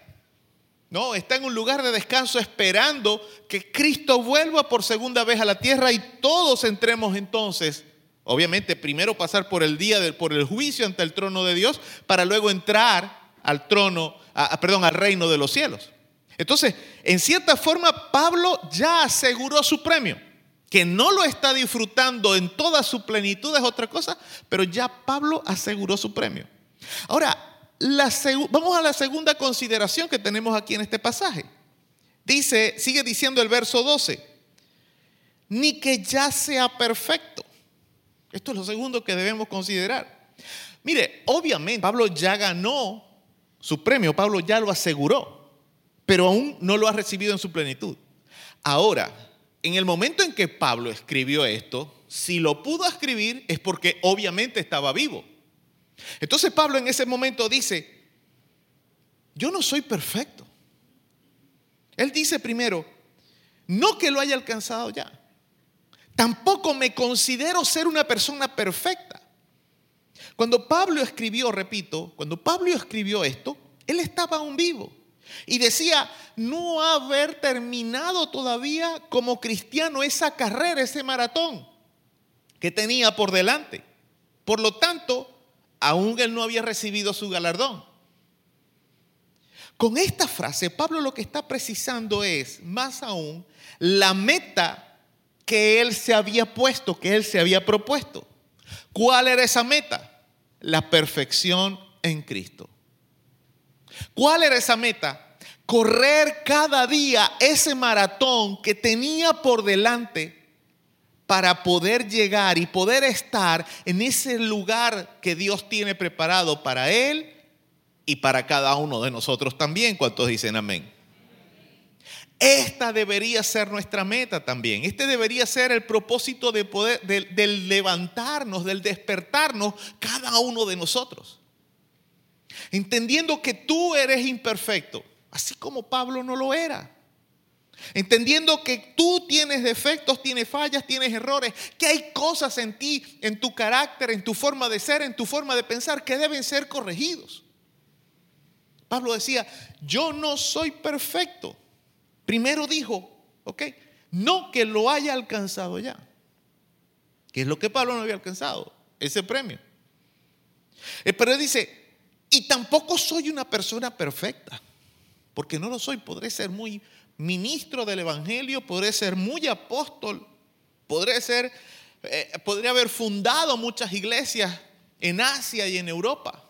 C: No, está en un lugar de descanso esperando que Cristo vuelva por segunda vez a la tierra y todos entremos entonces, obviamente primero pasar por el día del por el juicio ante el trono de Dios para luego entrar al trono, a- perdón, al reino de los cielos. Entonces, en cierta forma Pablo ya aseguró su premio, que no lo está disfrutando en toda su plenitud es otra cosa, pero ya Pablo aseguró su premio. Ahora, vamos a la segunda consideración que tenemos aquí en este pasaje. Dice, sigue diciendo el verso 12, ni que ya sea perfecto. Esto es lo segundo que debemos considerar. Mire, obviamente Pablo ya ganó su premio, Pablo ya lo aseguró, pero aún no lo ha recibido en su plenitud. Ahora, en el momento en que Pablo escribió esto, si lo pudo escribir es porque obviamente estaba vivo. Entonces Pablo en ese momento dice, yo no soy perfecto. Él dice primero, no que lo haya alcanzado ya. Tampoco me considero ser una persona perfecta. Cuando Pablo escribió, repito, cuando Pablo escribió esto, él estaba aún vivo. Y decía, no haber terminado todavía como cristiano esa carrera, ese maratón que tenía por delante. Por lo tanto, aún él no había recibido su galardón. Con esta frase, Pablo lo que está precisando es, más aún, la meta que él se había puesto, que él se había propuesto. ¿Cuál era esa meta? La perfección en Cristo. ¿Cuál era esa meta? Correr cada día ese maratón que tenía por delante para poder llegar y poder estar en ese lugar que Dios tiene preparado para él y para cada uno de nosotros también. ¿Cuántos dicen amén? Esta debería ser nuestra meta también. Este debería ser el propósito de poder, del, del levantarnos, del despertarnos cada uno de nosotros. Entendiendo que tú eres imperfecto, así como Pablo no lo era. Entendiendo que tú tienes defectos, tienes fallas, tienes errores, que hay cosas en ti, en tu carácter, en tu forma de ser, en tu forma de pensar que deben ser corregidos. Pablo decía, yo no soy perfecto. Primero dijo, ok, no que lo haya alcanzado ya. Que es lo que Pablo no había alcanzado, ese premio. Eh, Pero dice, y tampoco soy una persona perfecta, porque no lo soy. Podré ser muy ministro del Evangelio, podré ser muy apóstol, podré ser, eh, podría haber fundado muchas iglesias en Asia y en Europa,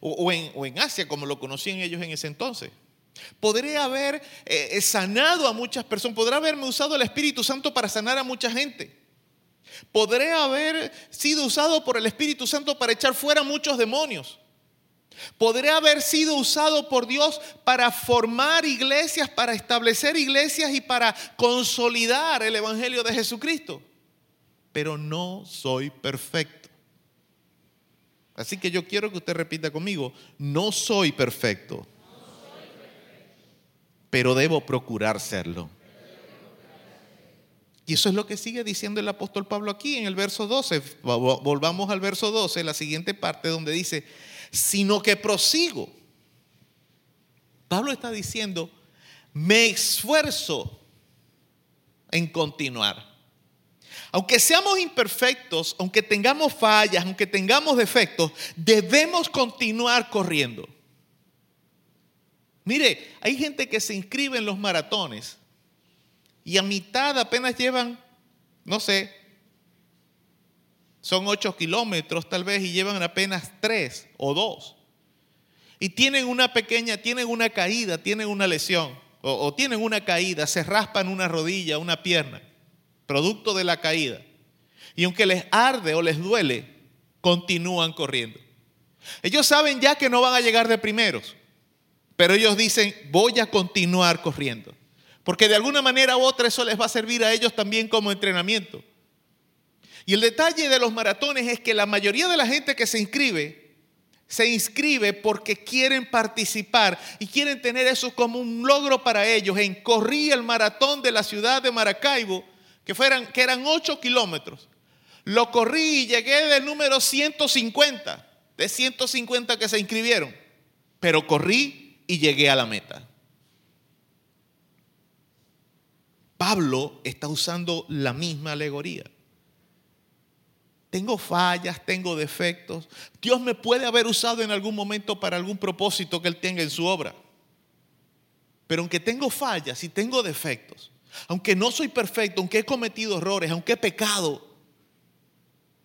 C: o en Asia como lo conocían ellos en ese entonces. Podré haber eh, sanado a muchas personas, podré haberme usado el Espíritu Santo para sanar a mucha gente. Podré haber sido usado por el Espíritu Santo para echar fuera muchos demonios. Podré haber sido usado por Dios para formar iglesias, para establecer iglesias y para consolidar el Evangelio de Jesucristo. Pero no soy perfecto. Así que yo quiero que usted repita conmigo, no soy perfecto, pero debo procurar serlo. Y eso es lo que sigue diciendo el apóstol Pablo aquí en el verso 12. Volvamos al verso 12, la siguiente parte donde dice, sino que prosigo. Pablo está diciendo, me esfuerzo en continuar. Aunque seamos imperfectos, aunque tengamos fallas, aunque tengamos defectos, debemos continuar corriendo. Mire, hay gente que se inscribe en los maratones y a mitad apenas llevan, no sé, son ocho kilómetros tal vez y llevan apenas tres o dos. Y tienen una pequeña, tienen una caída, tienen una lesión o, o tienen una caída, se raspan una rodilla, una pierna, producto de la caída. Y aunque les arde o les duele, continúan corriendo. Ellos saben ya que no van a llegar de primeros, pero ellos dicen, voy a continuar corriendo. Porque de alguna manera u otra eso les va a servir a ellos también como entrenamiento. Y el detalle de los maratones es que la mayoría de la gente que se inscribe se inscribe porque quieren participar y quieren tener eso como un logro para ellos. En corrí el maratón de la ciudad de Maracaibo, que, fueran, que eran 8 kilómetros. Lo corrí y llegué del número 150, de 150 que se inscribieron. Pero corrí y llegué a la meta. Pablo está usando la misma alegoría. Tengo fallas, tengo defectos. Dios me puede haber usado en algún momento para algún propósito que Él tenga en su obra. Pero aunque tengo fallas y tengo defectos, aunque no soy perfecto, aunque he cometido errores, aunque he pecado,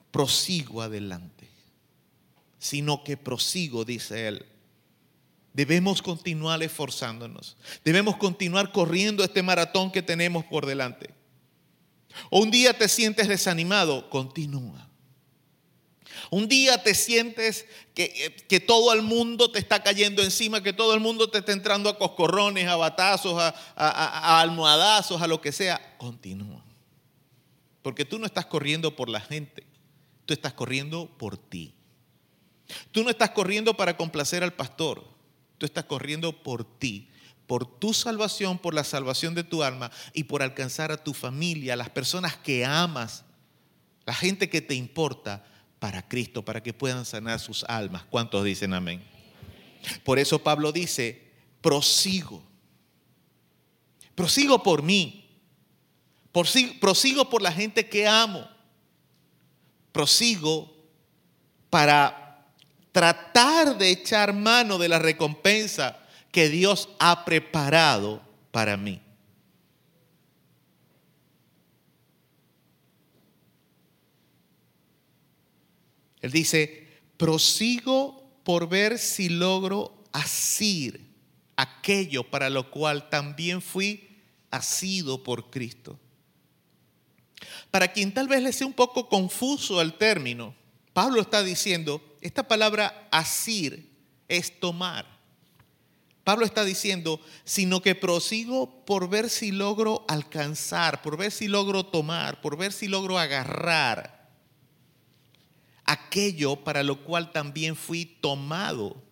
C: prosigo adelante. Sino que prosigo, dice Él. Debemos continuar esforzándonos. Debemos continuar corriendo este maratón que tenemos por delante. O un día te sientes desanimado, continúa. Un día te sientes que, que, todo el mundo te está cayendo encima, que todo el mundo te está entrando a coscorrones, a batazos, a, a, a, almohadazos, a lo que sea. Continúa. Porque tú no estás corriendo por la gente, tú estás corriendo por ti. Tú no estás corriendo para complacer al pastor, tú estás corriendo por ti, por tu salvación, por la salvación de tu alma y por alcanzar a tu familia, a las personas que amas, la gente que te importa para Cristo, para que puedan sanar sus almas. ¿Cuántos dicen amén? Por eso Pablo dice, prosigo. Prosigo por mí. Prosigo por la gente que amo. Prosigo para tratar de echar mano de la recompensa que Dios ha preparado para mí. Él dice, prosigo por ver si logro asir aquello para lo cual también fui asido por Cristo. Para quien tal vez le sea un poco confuso el término, Pablo está diciendo, esta palabra asir es tomar. Pablo está diciendo, sino que prosigo por ver si logro alcanzar, por ver si logro tomar, por ver si logro agarrar aquello para lo cual también fui tomado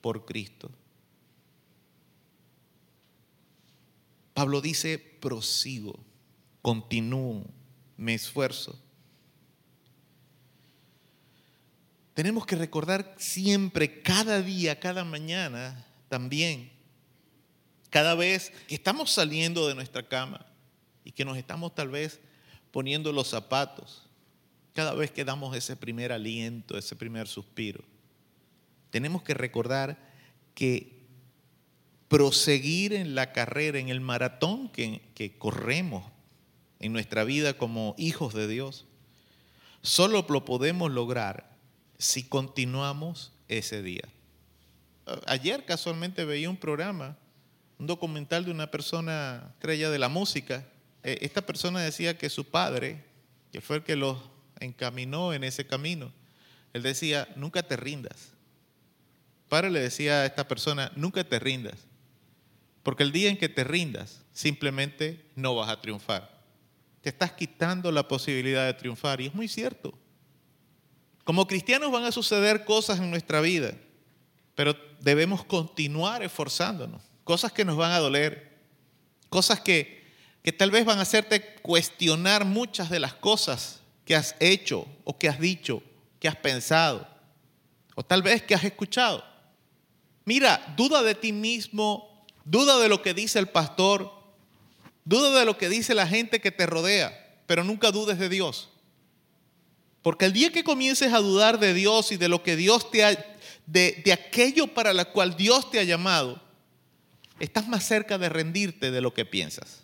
C: por Cristo. Pablo dice, prosigo, continúo, me esfuerzo. Tenemos que recordar siempre, cada día, cada mañana también, cada vez que estamos saliendo de nuestra cama y que nos estamos tal vez poniendo los zapatos, cada vez que damos ese primer aliento, ese primer suspiro, tenemos que recordar que proseguir en la carrera, en el maratón que, corremos en nuestra vida como hijos de Dios, solo lo podemos lograr si continuamos ese día. Ayer casualmente veía un programa, un documental de una persona estrella de la música. Eh, esta persona decía que su padre, que fue el que los encaminó en ese camino. Él decía, nunca te rindas. Padre le decía a esta persona, nunca te rindas. Porque el día en que te rindas, simplemente no vas a triunfar. Te estás quitando la posibilidad de triunfar. Y es muy cierto. Como cristianos van a suceder cosas en nuestra vida, pero debemos continuar esforzándonos. Cosas que nos van a doler, cosas que, que tal vez van a hacerte cuestionar muchas de las cosas que has hecho o que has dicho, que has pensado, o tal vez que has escuchado. Mira, duda de ti mismo, duda de lo que dice el pastor, duda de lo que dice la gente que te rodea, pero nunca dudes de Dios. Porque el día que comiences a dudar de Dios y de lo que Dios te ha, de, de aquello para lo cual Dios te ha llamado, estás más cerca de rendirte de lo que piensas.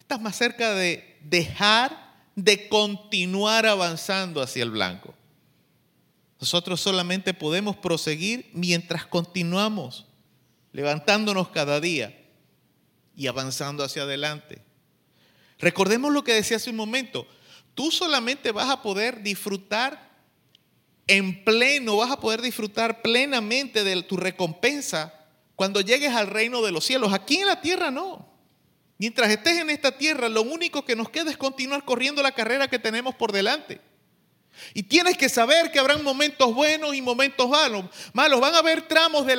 C: Estás más cerca de dejar de continuar avanzando hacia el blanco. Nosotros solamente podemos proseguir mientras continuamos levantándonos cada día y avanzando hacia adelante. Recordemos lo que decía hace un momento. Tú solamente vas a poder disfrutar en pleno, vas a poder disfrutar plenamente de tu recompensa cuando llegues al reino de los cielos. Aquí en la tierra no. Mientras estés en esta tierra, lo único que nos queda es continuar corriendo la carrera que tenemos por delante. Y tienes que saber que habrán momentos buenos y momentos malos. malos. Van a haber tramos del,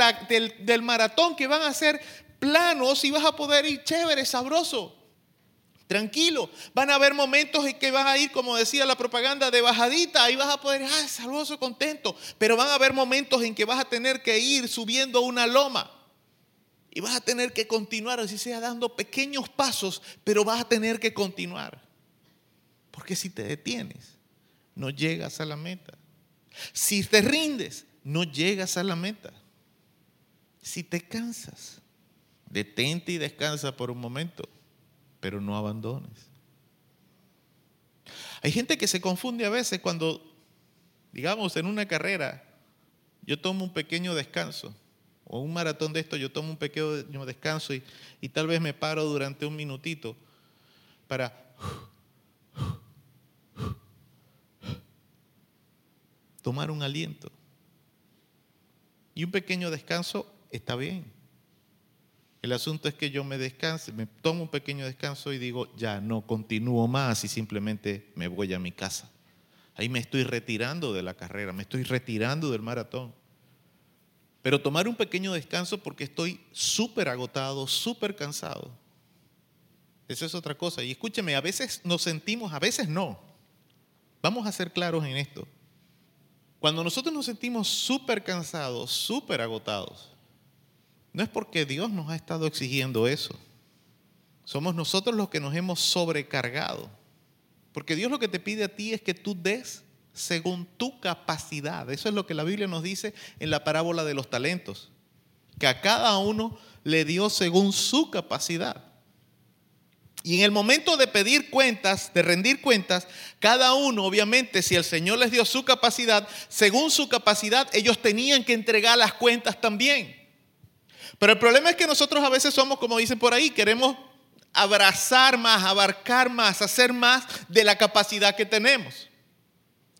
C: del maratón que van a ser planos y vas a poder ir chévere, sabroso, tranquilo. Van a haber momentos en que vas a ir, como decía la propaganda, de bajadita. Ahí vas a poder, ah, sabroso, contento. Pero van a haber momentos en que vas a tener que ir subiendo una loma. Y vas a tener que continuar, así sea dando pequeños pasos, pero vas a tener que continuar. Porque si te detienes, no llegas a la meta. Si te rindes, no llegas a la meta. Si te cansas, detente y descansa por un momento, pero no abandones. Hay gente que se confunde a veces cuando, digamos, en una carrera, yo tomo un pequeño descanso, o un maratón de esto, yo tomo un pequeño descanso y, y tal vez me paro durante un minutito para tomar un aliento. Y un pequeño descanso está bien. El asunto es que yo me descanse, me tomo un pequeño descanso y digo, ya no continúo más y simplemente me voy a mi casa. Ahí me estoy retirando de la carrera, me estoy retirando del maratón. Pero tomar un pequeño descanso porque estoy súper agotado, súper cansado. Eso es otra cosa. Y escúcheme, a veces nos sentimos, a veces no. Vamos a ser claros en esto. Cuando nosotros nos sentimos súper cansados, súper agotados, no es porque Dios nos ha estado exigiendo eso. Somos nosotros los que nos hemos sobrecargado. Porque Dios lo que te pide a ti es que tú des según tu capacidad. Eso es lo que la Biblia nos dice en la parábola de los talentos. Que a cada uno le dio según su capacidad. Y en el momento de pedir cuentas, de rendir cuentas, cada uno, obviamente, si el Señor les dio su capacidad, según su capacidad, ellos tenían que entregar las cuentas también. Pero el problema es que nosotros a veces somos, como dicen por ahí, queremos abrazar más, abarcar más, hacer más de la capacidad que tenemos.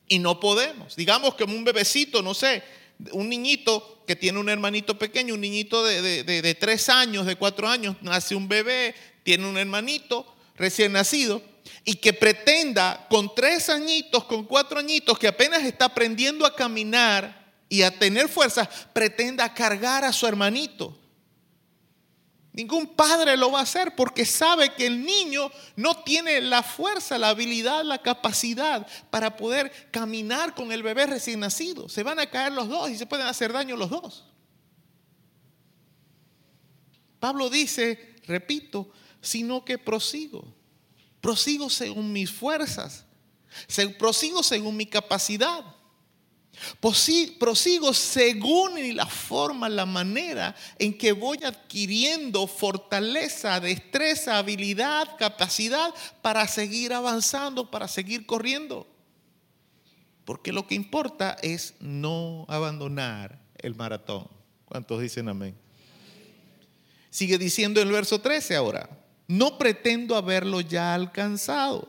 C: Y no podemos. Digamos que un bebecito, no sé, un niñito que tiene un hermanito pequeño, un niñito de, de, de, de tres años, de cuatro años, nace un bebé, tiene un hermanito recién nacido y que pretenda con tres añitos, con cuatro añitos, que apenas está aprendiendo a caminar y a tener fuerzas, pretenda cargar a su hermanito. Ningún padre lo va a hacer porque sabe que el niño no tiene la fuerza, la habilidad, la capacidad para poder caminar con el bebé recién nacido. Se van a caer los dos y se pueden hacer daño los dos. Pablo dice, repito, sino que prosigo. Prosigo según mis fuerzas. Prosigo según mi capacidad. Prosigo según la forma, la manera en que voy adquiriendo fortaleza, destreza, habilidad, capacidad para seguir avanzando, para seguir corriendo. Porque lo que importa es no abandonar el maratón. ¿Cuántos dicen amén? Sigue diciendo en el verso 13 ahora, no pretendo haberlo ya alcanzado.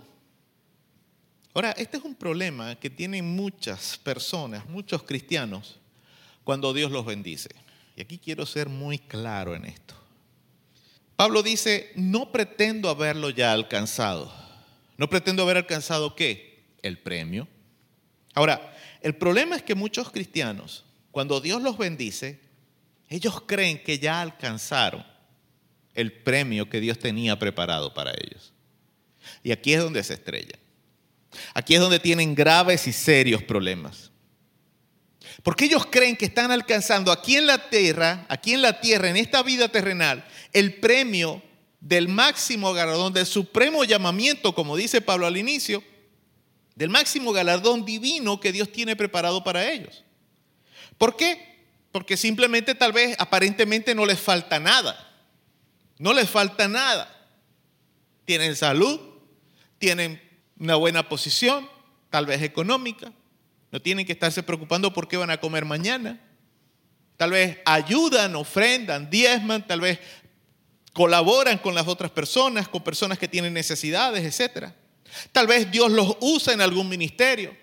C: Ahora, este es un problema que tienen muchas personas, muchos cristianos, cuando Dios los bendice. Y aquí quiero ser muy claro en esto. Pablo dice, no pretendo haberlo ya alcanzado. No pretendo haber alcanzado qué? El premio. Ahora, el problema es que muchos cristianos, cuando Dios los bendice, ellos creen que ya alcanzaron el premio que Dios tenía preparado para ellos. Y aquí es donde se estrellan. Aquí es donde tienen graves y serios problemas. Porque ellos creen que están alcanzando aquí en la tierra, aquí en la tierra, en esta vida terrenal, el premio del máximo galardón, del supremo llamamiento, como dice Pablo al inicio, del máximo galardón divino que Dios tiene preparado para ellos. ¿Por qué? Porque simplemente tal vez aparentemente no les falta nada. No les falta nada. Tienen salud, tienen una buena posición, tal vez económica. No tienen que estarse preocupando por qué van a comer mañana. Tal vez ayudan, ofrendan, diezman, tal vez colaboran con las otras personas, con personas que tienen necesidades, etc. Tal vez Dios los usa en algún ministerio.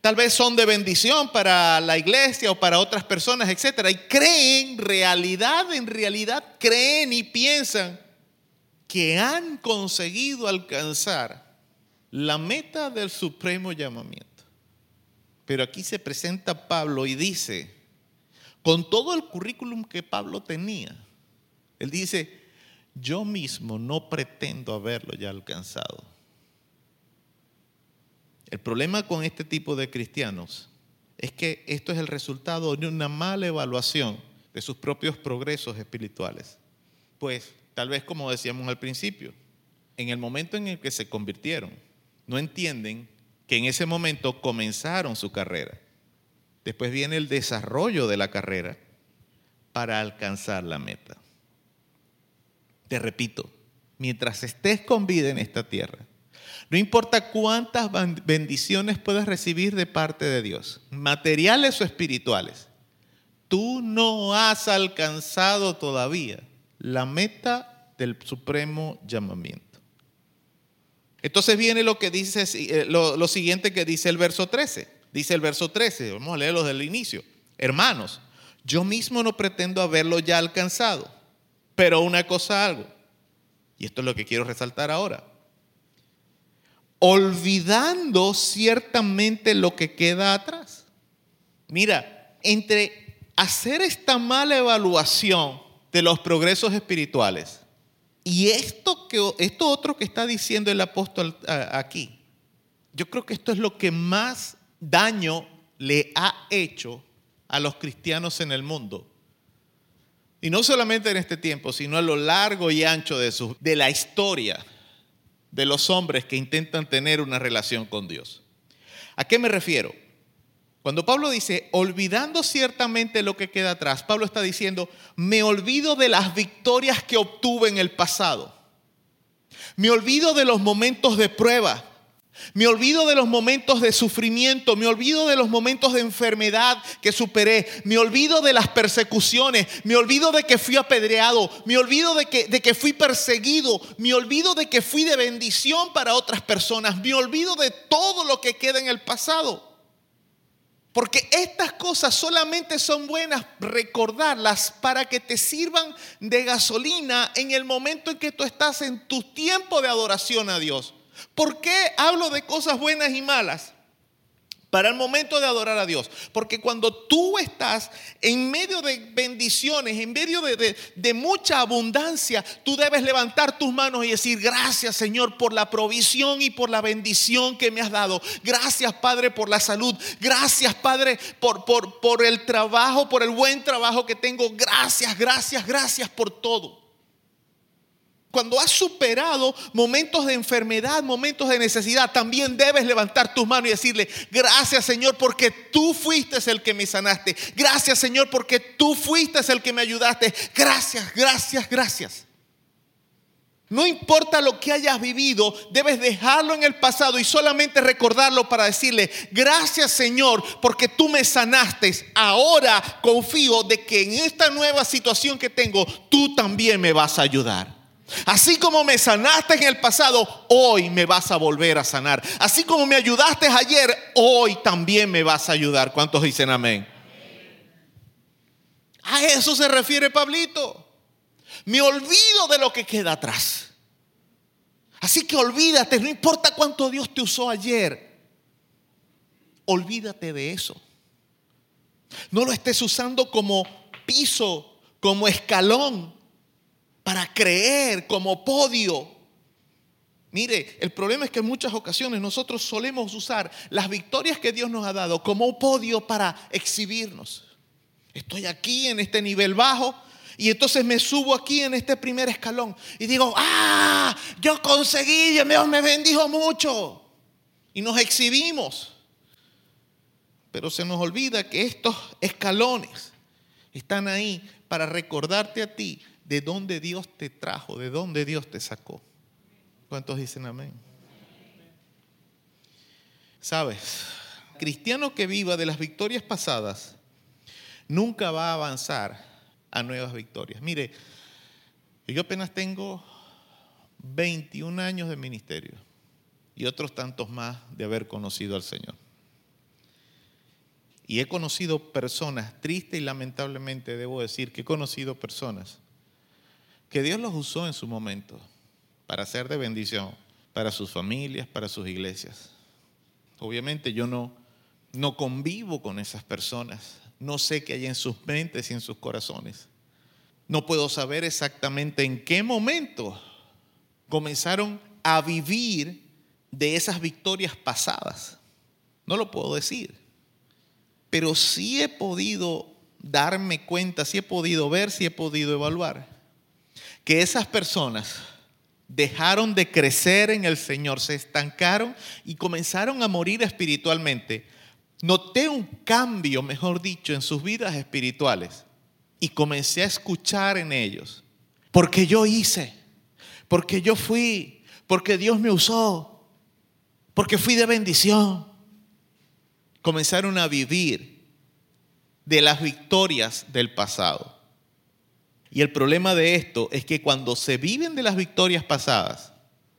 C: Tal vez son de bendición para la iglesia o para otras personas, etc. Y creen, realidad, en realidad, creen y piensan que han conseguido alcanzar la meta del supremo llamamiento. Pero aquí se presenta Pablo y dice, con todo el currículum que Pablo tenía, él dice, yo mismo no pretendo haberlo ya alcanzado. El problema con este tipo de cristianos es que esto es el resultado de una mala evaluación de sus propios progresos espirituales. Pues tal vez como decíamos al principio, en el momento en el que se convirtieron, no entienden que en ese momento comenzaron su carrera. Después viene el desarrollo de la carrera para alcanzar la meta. Te repito, mientras estés con vida en esta tierra, no importa cuántas bendiciones puedas recibir de parte de Dios, materiales o espirituales, tú no has alcanzado todavía la meta del supremo llamamiento. Entonces viene lo que dice, eh, lo, lo, siguiente que dice el verso 13. Dice el verso 13, vamos a leerlo desde el inicio. Hermanos, yo mismo no pretendo haberlo ya alcanzado, pero una cosa algo, y esto es lo que quiero resaltar ahora, olvidando ciertamente lo que queda atrás. Mira, entre hacer esta mala evaluación de los progresos espirituales y esto, que, esto otro que está diciendo el apóstol aquí, yo creo que esto es lo que más daño le ha hecho a los cristianos en el mundo. Y no solamente en este tiempo, sino a lo largo y ancho de, de la historia de los hombres que intentan tener una relación con Dios. ¿A qué me refiero? Cuando Pablo dice, olvidando ciertamente lo que queda atrás, Pablo está diciendo, me olvido de las victorias que obtuve en el pasado. Me olvido de los momentos de prueba. Me olvido de los momentos de sufrimiento, me olvido de los momentos de enfermedad que superé, me olvido de las persecuciones, me olvido de que fui apedreado, me olvido de que, de que fui perseguido, me olvido de que fui de bendición para otras personas, me olvido de todo lo que queda en el pasado. Porque estas cosas solamente son buenas recordarlas para que te sirvan de gasolina en el momento en que tú estás en tu tiempo de adoración a Dios. ¿Por qué hablo de cosas buenas y malas? Para el momento de adorar a Dios. Porque cuando tú estás en medio de bendiciones, en medio de, mucha abundancia, tú debes levantar tus manos y decir, gracias Señor por la provisión y por la bendición que me has dado. Gracias Padre por la salud. Gracias Padre por, el trabajo, por el buen trabajo que tengo. Gracias, gracias, gracias por todo. Cuando has superado momentos de enfermedad, momentos de necesidad, también debes levantar tus manos y decirle, gracias Señor porque tú fuiste el que me sanaste. Gracias Señor porque tú fuiste el que me ayudaste. Gracias, gracias, gracias. No importa lo que hayas vivido, debes dejarlo en el pasado y solamente recordarlo para decirle, gracias Señor, porque tú me sanaste. Ahora confío de que en esta nueva situación que tengo, tú también me vas a ayudar. Así como me sanaste en el pasado, hoy me vas a volver a sanar. Así como me ayudaste ayer, hoy también me vas a ayudar. ¿Cuántos dicen amén? A eso se refiere Pablito. Me olvido de lo que queda atrás. Así que olvídate, no importa cuánto Dios te usó ayer. Olvídate de eso. No lo estés usando como piso, como escalón para creer como podio. Mire, el problema es que en muchas ocasiones nosotros solemos usar las victorias que Dios nos ha dado como podio para exhibirnos. Estoy aquí en este nivel bajo y entonces me subo aquí en este primer escalón y digo, ah, yo conseguí, Dios me bendijo mucho. Y nos exhibimos. Pero se nos olvida que estos escalones están ahí para recordarte a ti de dónde Dios te trajo, de dónde Dios te sacó. ¿Cuántos dicen amén? Sabes, cristiano que viva de las victorias pasadas nunca va a avanzar a nuevas victorias. Mire, yo apenas tengo 21 años de ministerio y otros tantos más de haber conocido al Señor. Y he conocido personas, triste y lamentablemente debo decir que he conocido personas que Dios los usó en su momento para ser de bendición para sus familias, para sus iglesias. Obviamente yo no, no convivo con esas personas, no sé qué hay en sus mentes y en sus corazones. No puedo saber exactamente en qué momento comenzaron a vivir de esas victorias pasadas. No lo puedo decir. Pero sí he podido darme cuenta, sí he podido ver, sí he podido evaluar que esas personas dejaron de crecer en el Señor, se estancaron y comenzaron a morir espiritualmente. Noté un cambio, mejor dicho, en sus vidas espirituales y comencé a escuchar en ellos. Porque yo hice, porque yo fui, porque Dios me usó, porque fui de bendición. Comenzaron a vivir de las victorias del pasado. Y el problema de esto es que cuando se viven de las victorias pasadas,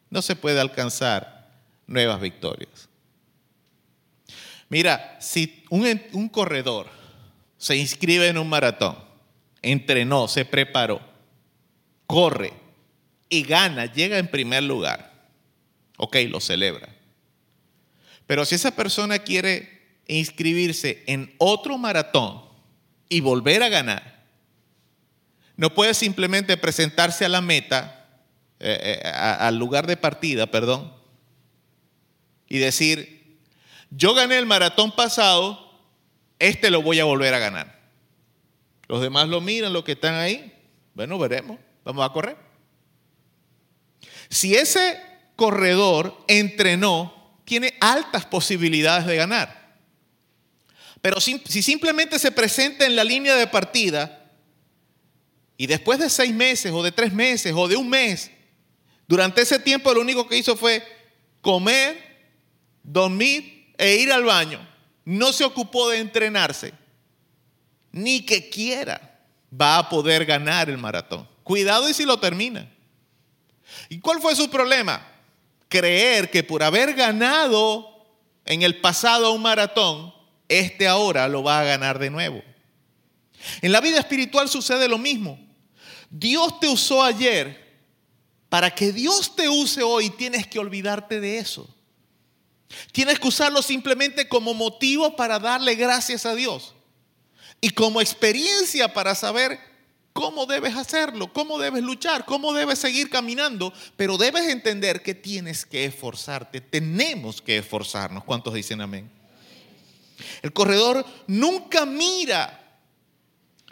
C: no se puede alcanzar nuevas victorias. Mira, si un, corredor se inscribe en un maratón, entrenó, se preparó, corre y gana, llega en primer lugar, ok, lo celebra. Pero si esa persona quiere inscribirse en otro maratón y volver a ganar, no puede simplemente presentarse a la meta, eh, eh, al lugar de partida, perdón, y decir, yo gané el maratón pasado, este lo voy a volver a ganar. Los demás lo miran, los que están ahí, bueno, veremos, vamos a correr. Si ese corredor entrenó, tiene altas posibilidades de ganar. Pero si, si simplemente se presenta en la línea de partida, y después de seis meses o de tres meses o de un mes, durante ese tiempo lo único que hizo fue comer, dormir e ir al baño. No se ocupó de entrenarse. Ni que quiera va a poder ganar el maratón. Cuidado y si lo termina. ¿Y cuál fue su problema? Creer que por haber ganado en el pasado un maratón, este ahora lo va a ganar de nuevo. En la vida espiritual sucede lo mismo. Dios te usó ayer. Para que Dios te use hoy tienes que olvidarte de eso. Tienes que usarlo simplemente como motivo para darle gracias a Dios. Y como experiencia para saber cómo debes hacerlo, cómo debes luchar, cómo debes seguir caminando. Pero debes entender que tienes que esforzarte. Tenemos que esforzarnos. ¿Cuántos dicen amén? El corredor nunca mira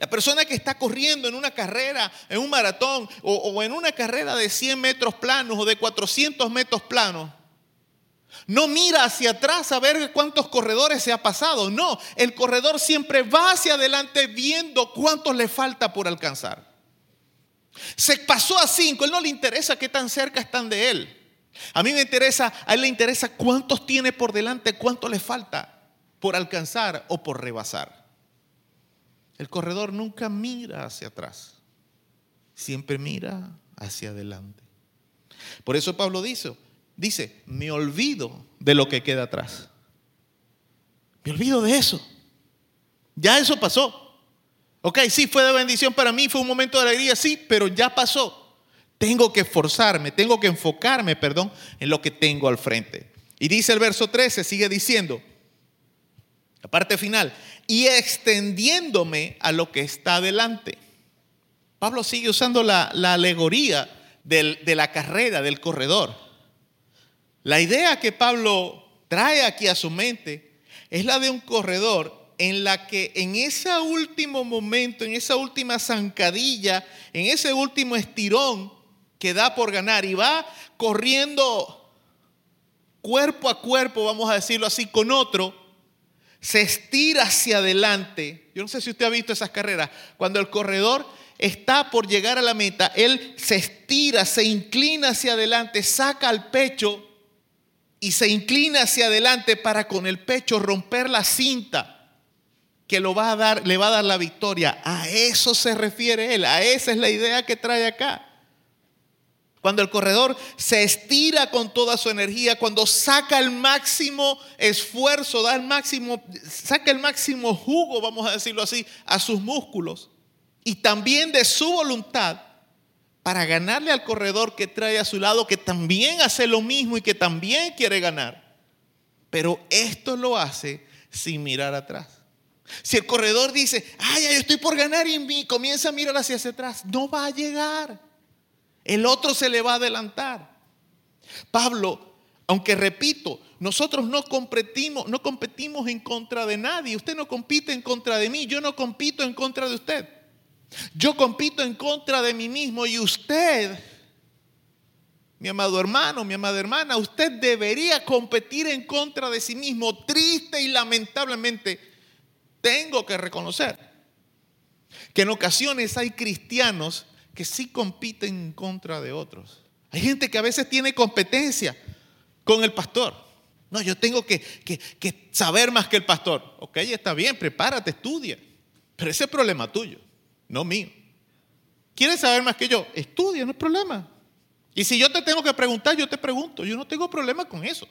C: la persona que está corriendo en una carrera, en un maratón o, en una carrera de 100 metros planos o de 400 metros planos, no mira hacia atrás a ver cuántos corredores se ha pasado. No, el corredor siempre va hacia adelante viendo cuántos le falta por alcanzar. Se pasó a cinco, él no le interesa qué tan cerca están de él. A mí me interesa, a él le interesa cuántos tiene por delante, cuánto le falta por alcanzar o por rebasar. El corredor nunca mira hacia atrás, siempre mira hacia adelante. Por eso Pablo dice, dice, me olvido de lo que queda atrás. Me olvido de eso. Ya eso pasó. Ok, sí, fue de bendición para mí, fue un momento de alegría, sí, pero ya pasó. Tengo que esforzarme, tengo que enfocarme, perdón, en lo que tengo al frente. Y dice el verso 13, sigue diciendo, la parte final, y extendiéndome a lo que está delante. Pablo sigue usando la, alegoría de la carrera, del corredor. La idea que Pablo trae aquí a su mente es la de un corredor en la que en ese último momento, en esa última zancadilla, en ese último estirón que da por ganar y va corriendo cuerpo a cuerpo, vamos a decirlo así, con otro, se estira hacia adelante. Yo no sé si usted ha visto esas carreras. Cuando el corredor está por llegar a la meta, él se estira, se inclina hacia adelante, saca el pecho y se inclina hacia adelante para con el pecho romper la cinta que lo va a dar, le va a dar la victoria. A eso se refiere él, a esa es la idea que trae acá. Cuando el corredor se estira con toda su energía, cuando saca el máximo esfuerzo, da el máximo, saca el máximo jugo, vamos a decirlo así, a sus músculos y también de su voluntad para ganarle al corredor que trae a su lado, que también hace lo mismo y que también quiere ganar. Pero esto lo hace sin mirar atrás. Si el corredor dice, ay, yo estoy por ganar y mi- comienza a mirar hacia atrás, no va a llegar. El otro se le va a adelantar. Pablo, aunque repito, nosotros no competimos, no competimos en contra de nadie. Usted no compite en contra de mí, yo no compito en contra de usted. Yo compito en contra de mí mismo y usted, mi amado hermano, mi amada hermana, usted debería competir en contra de sí mismo. Triste y lamentablemente, tengo que reconocer que en ocasiones hay cristianos que sí compiten en contra de otros. Hay gente que a veces tiene competencia con el pastor. No, yo tengo que, que- que saber más que el pastor. Ok, está bien, prepárate, estudia. Pero ese es problema tuyo, no mío. ¿Quieres saber más que yo? Estudia, no es problema. Y si yo te tengo que preguntar, yo te pregunto. Yo no tengo problema con eso.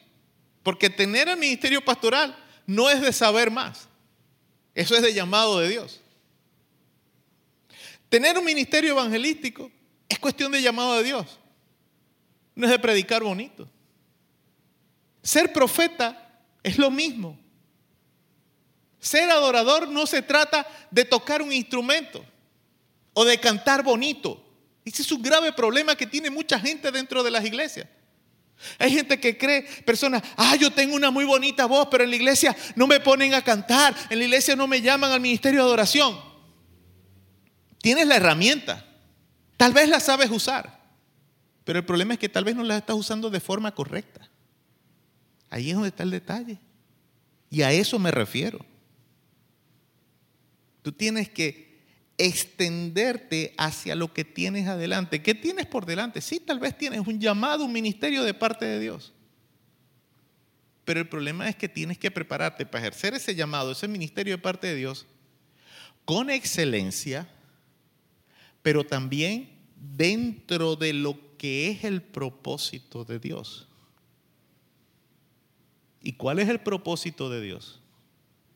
C: Porque tener el ministerio pastoral no es de saber más. Eso es de llamado de Dios. Tener un ministerio evangelístico es cuestión de llamado de Dios. No es de predicar bonito. Ser profeta es lo mismo. Ser adorador no se trata de tocar un instrumento o de cantar bonito. Ese es un grave problema que tiene mucha gente dentro de las iglesias. Hay gente que cree, personas, ah, yo tengo una muy bonita voz, pero en la iglesia no me ponen a cantar, en la iglesia no me llaman al ministerio de adoración. Tienes la herramienta, tal vez la sabes usar, pero el problema es que tal vez no la estás usando de forma correcta. Ahí es donde está el detalle. Y a eso me refiero. Tú tienes que extenderte hacia lo que tienes adelante. ¿Qué tienes por delante? Sí, tal vez tienes un llamado, un ministerio de parte de Dios. Pero el problema es que tienes que prepararte para ejercer ese llamado, ese ministerio de parte de Dios, con excelencia, pero también dentro de lo que es el propósito de Dios. ¿Y cuál es el propósito de Dios?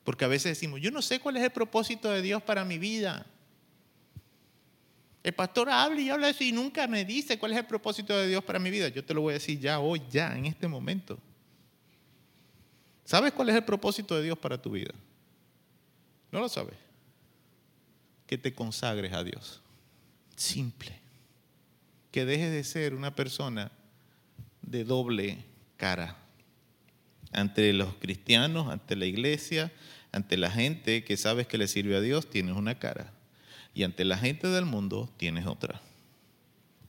C: Porque a veces decimos, yo no sé cuál es el propósito de Dios para mi vida. El pastor habla y habla de eso y nunca me dice cuál es el propósito de Dios para mi vida. Yo te lo voy a decir ya hoy, ya, en este momento. ¿Sabes cuál es el propósito de Dios para tu vida? ¿No lo sabes? Que te consagres a Dios. Simple. Que dejes de ser una persona de doble cara ante los cristianos, ante la iglesia, ante la gente que sabes que le sirve a Dios, tienes una cara. Y ante la gente del mundo tienes otra.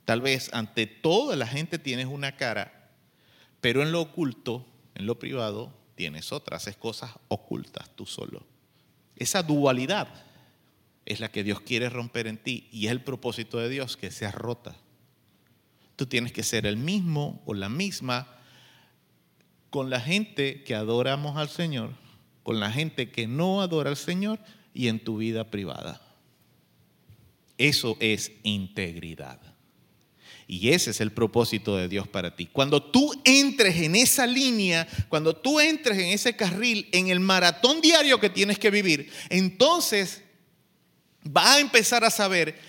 C: Tal vez ante toda la gente tienes una cara, pero en lo oculto, en lo privado, tienes otra. Haces cosas ocultas tú solo. Esa dualidad es la que Dios quiere romper en ti y es el propósito de Dios que sea rota. Tú tienes que ser el mismo o la misma con la gente que adoramos al Señor, con la gente que no adora al Señor y en tu vida privada. Eso es integridad. Y ese es el propósito de Dios para ti. Cuando tú entres en esa línea, cuando tú entres en ese carril, en el maratón diario que tienes que vivir, entonces vas a empezar a saber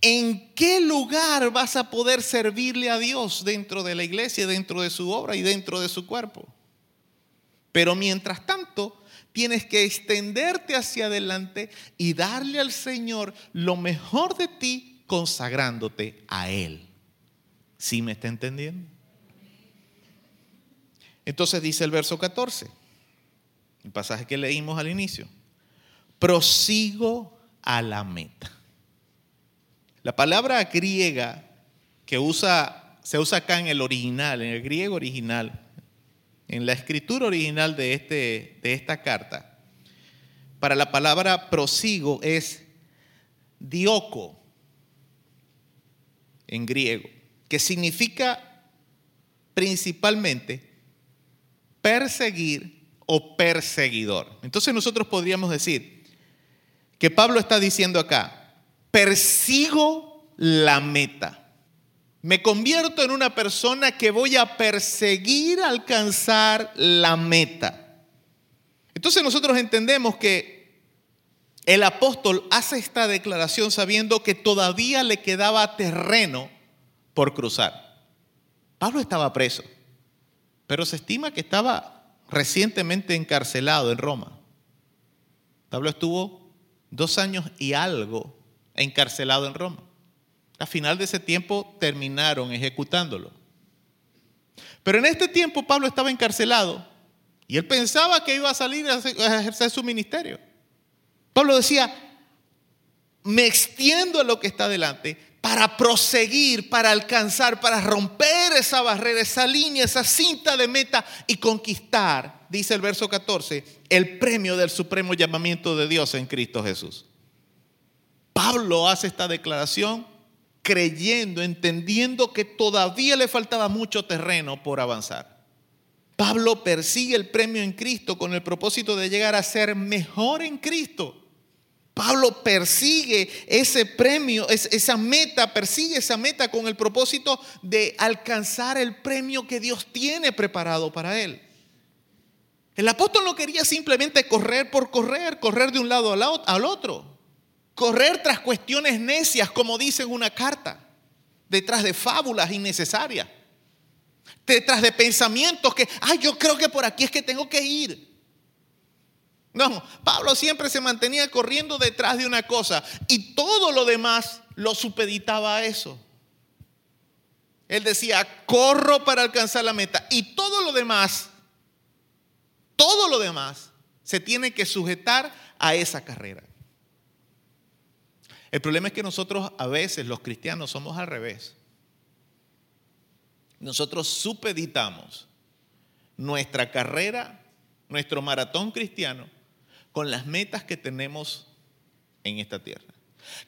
C: en qué lugar vas a poder servirle a Dios dentro de la iglesia, dentro de su obra y dentro de su cuerpo. Pero mientras tanto, tienes que extenderte hacia adelante y darle al Señor lo mejor de ti consagrándote a Él. ¿Sí me está entendiendo? Entonces dice el verso 14, el pasaje que leímos al inicio, prosigo a la meta. La palabra griega que usa, se usa acá en el original, en el griego original, en la escritura original de, este, de esta carta, para la palabra prosigo es dioco en griego, que significa principalmente perseguir o perseguidor. Entonces nosotros podríamos decir que Pablo está diciendo acá, persigo la meta. Me convierto en una persona que voy a perseguir alcanzar la meta. Entonces nosotros entendemos que el apóstol hace esta declaración sabiendo que todavía le quedaba terreno por cruzar. Pablo estaba preso, pero se estima que estaba recientemente encarcelado en Roma. Pablo estuvo dos años y algo encarcelado en Roma. A final de ese tiempo terminaron ejecutándolo. Pero en este tiempo Pablo estaba encarcelado y él pensaba que iba a salir a ejercer su ministerio. Pablo decía, me extiendo a lo que está delante para proseguir, para alcanzar, para romper esa barrera, esa línea, esa cinta de meta y conquistar, dice el verso 14, el premio del supremo llamamiento de Dios en Cristo Jesús. Pablo hace esta declaración creyendo, entendiendo que todavía le faltaba mucho terreno por avanzar. Pablo persigue el premio en Cristo con el propósito de llegar a ser mejor en Cristo. Pablo persigue ese premio, esa meta, persigue esa meta con el propósito de alcanzar el premio que Dios tiene preparado para él. El apóstol no quería simplemente correr por correr, correr de un lado al otro, correr tras cuestiones necias, como dice en una carta, detrás de fábulas innecesarias, detrás de pensamientos que, ay, yo creo que por aquí es que tengo que ir. No, Pablo siempre se mantenía corriendo detrás de una cosa y todo lo demás lo supeditaba a eso. Él decía, corro para alcanzar la meta y todo lo demás, todo lo demás se tiene que sujetar a esa carrera. El problema es que nosotros a veces, los cristianos, somos al revés. Nosotros supeditamos nuestra carrera, nuestro maratón cristiano, con las metas que tenemos en esta tierra.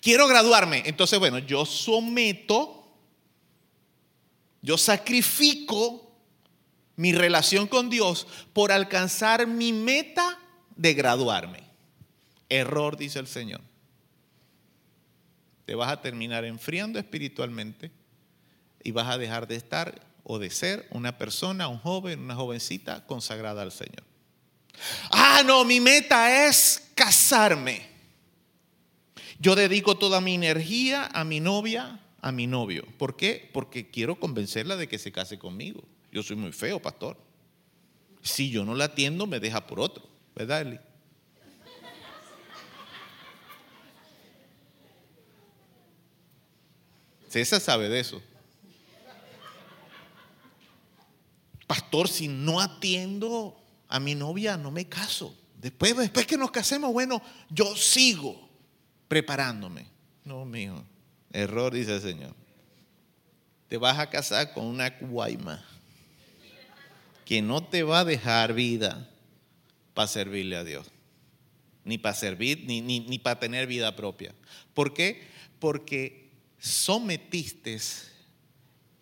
C: Quiero graduarme, entonces bueno, yo someto, yo sacrifico mi relación con Dios por alcanzar mi meta de graduarme. Error, dice el Señor. Te vas a terminar enfriando espiritualmente y vas a dejar de estar o de ser una persona, un joven, una jovencita consagrada al Señor. Ah, no, mi meta es casarme. Yo dedico toda mi energía a mi novia, a mi novio. ¿Por qué? Porque quiero convencerla de que se case conmigo. Yo soy muy feo, pastor. Si yo no la atiendo, me deja por otro. ¿Verdad, Eli? César sabe de eso. Pastor, si no atiendo a mi novia no me caso. Después, después que nos casemos, bueno, yo sigo preparándome. No, mijo. Error, dice el Señor. Te vas a casar con una guayma que no te va a dejar vida para servirle a Dios. Ni para servir, ni, ni, ni para tener vida propia. ¿Por qué? Porque sometiste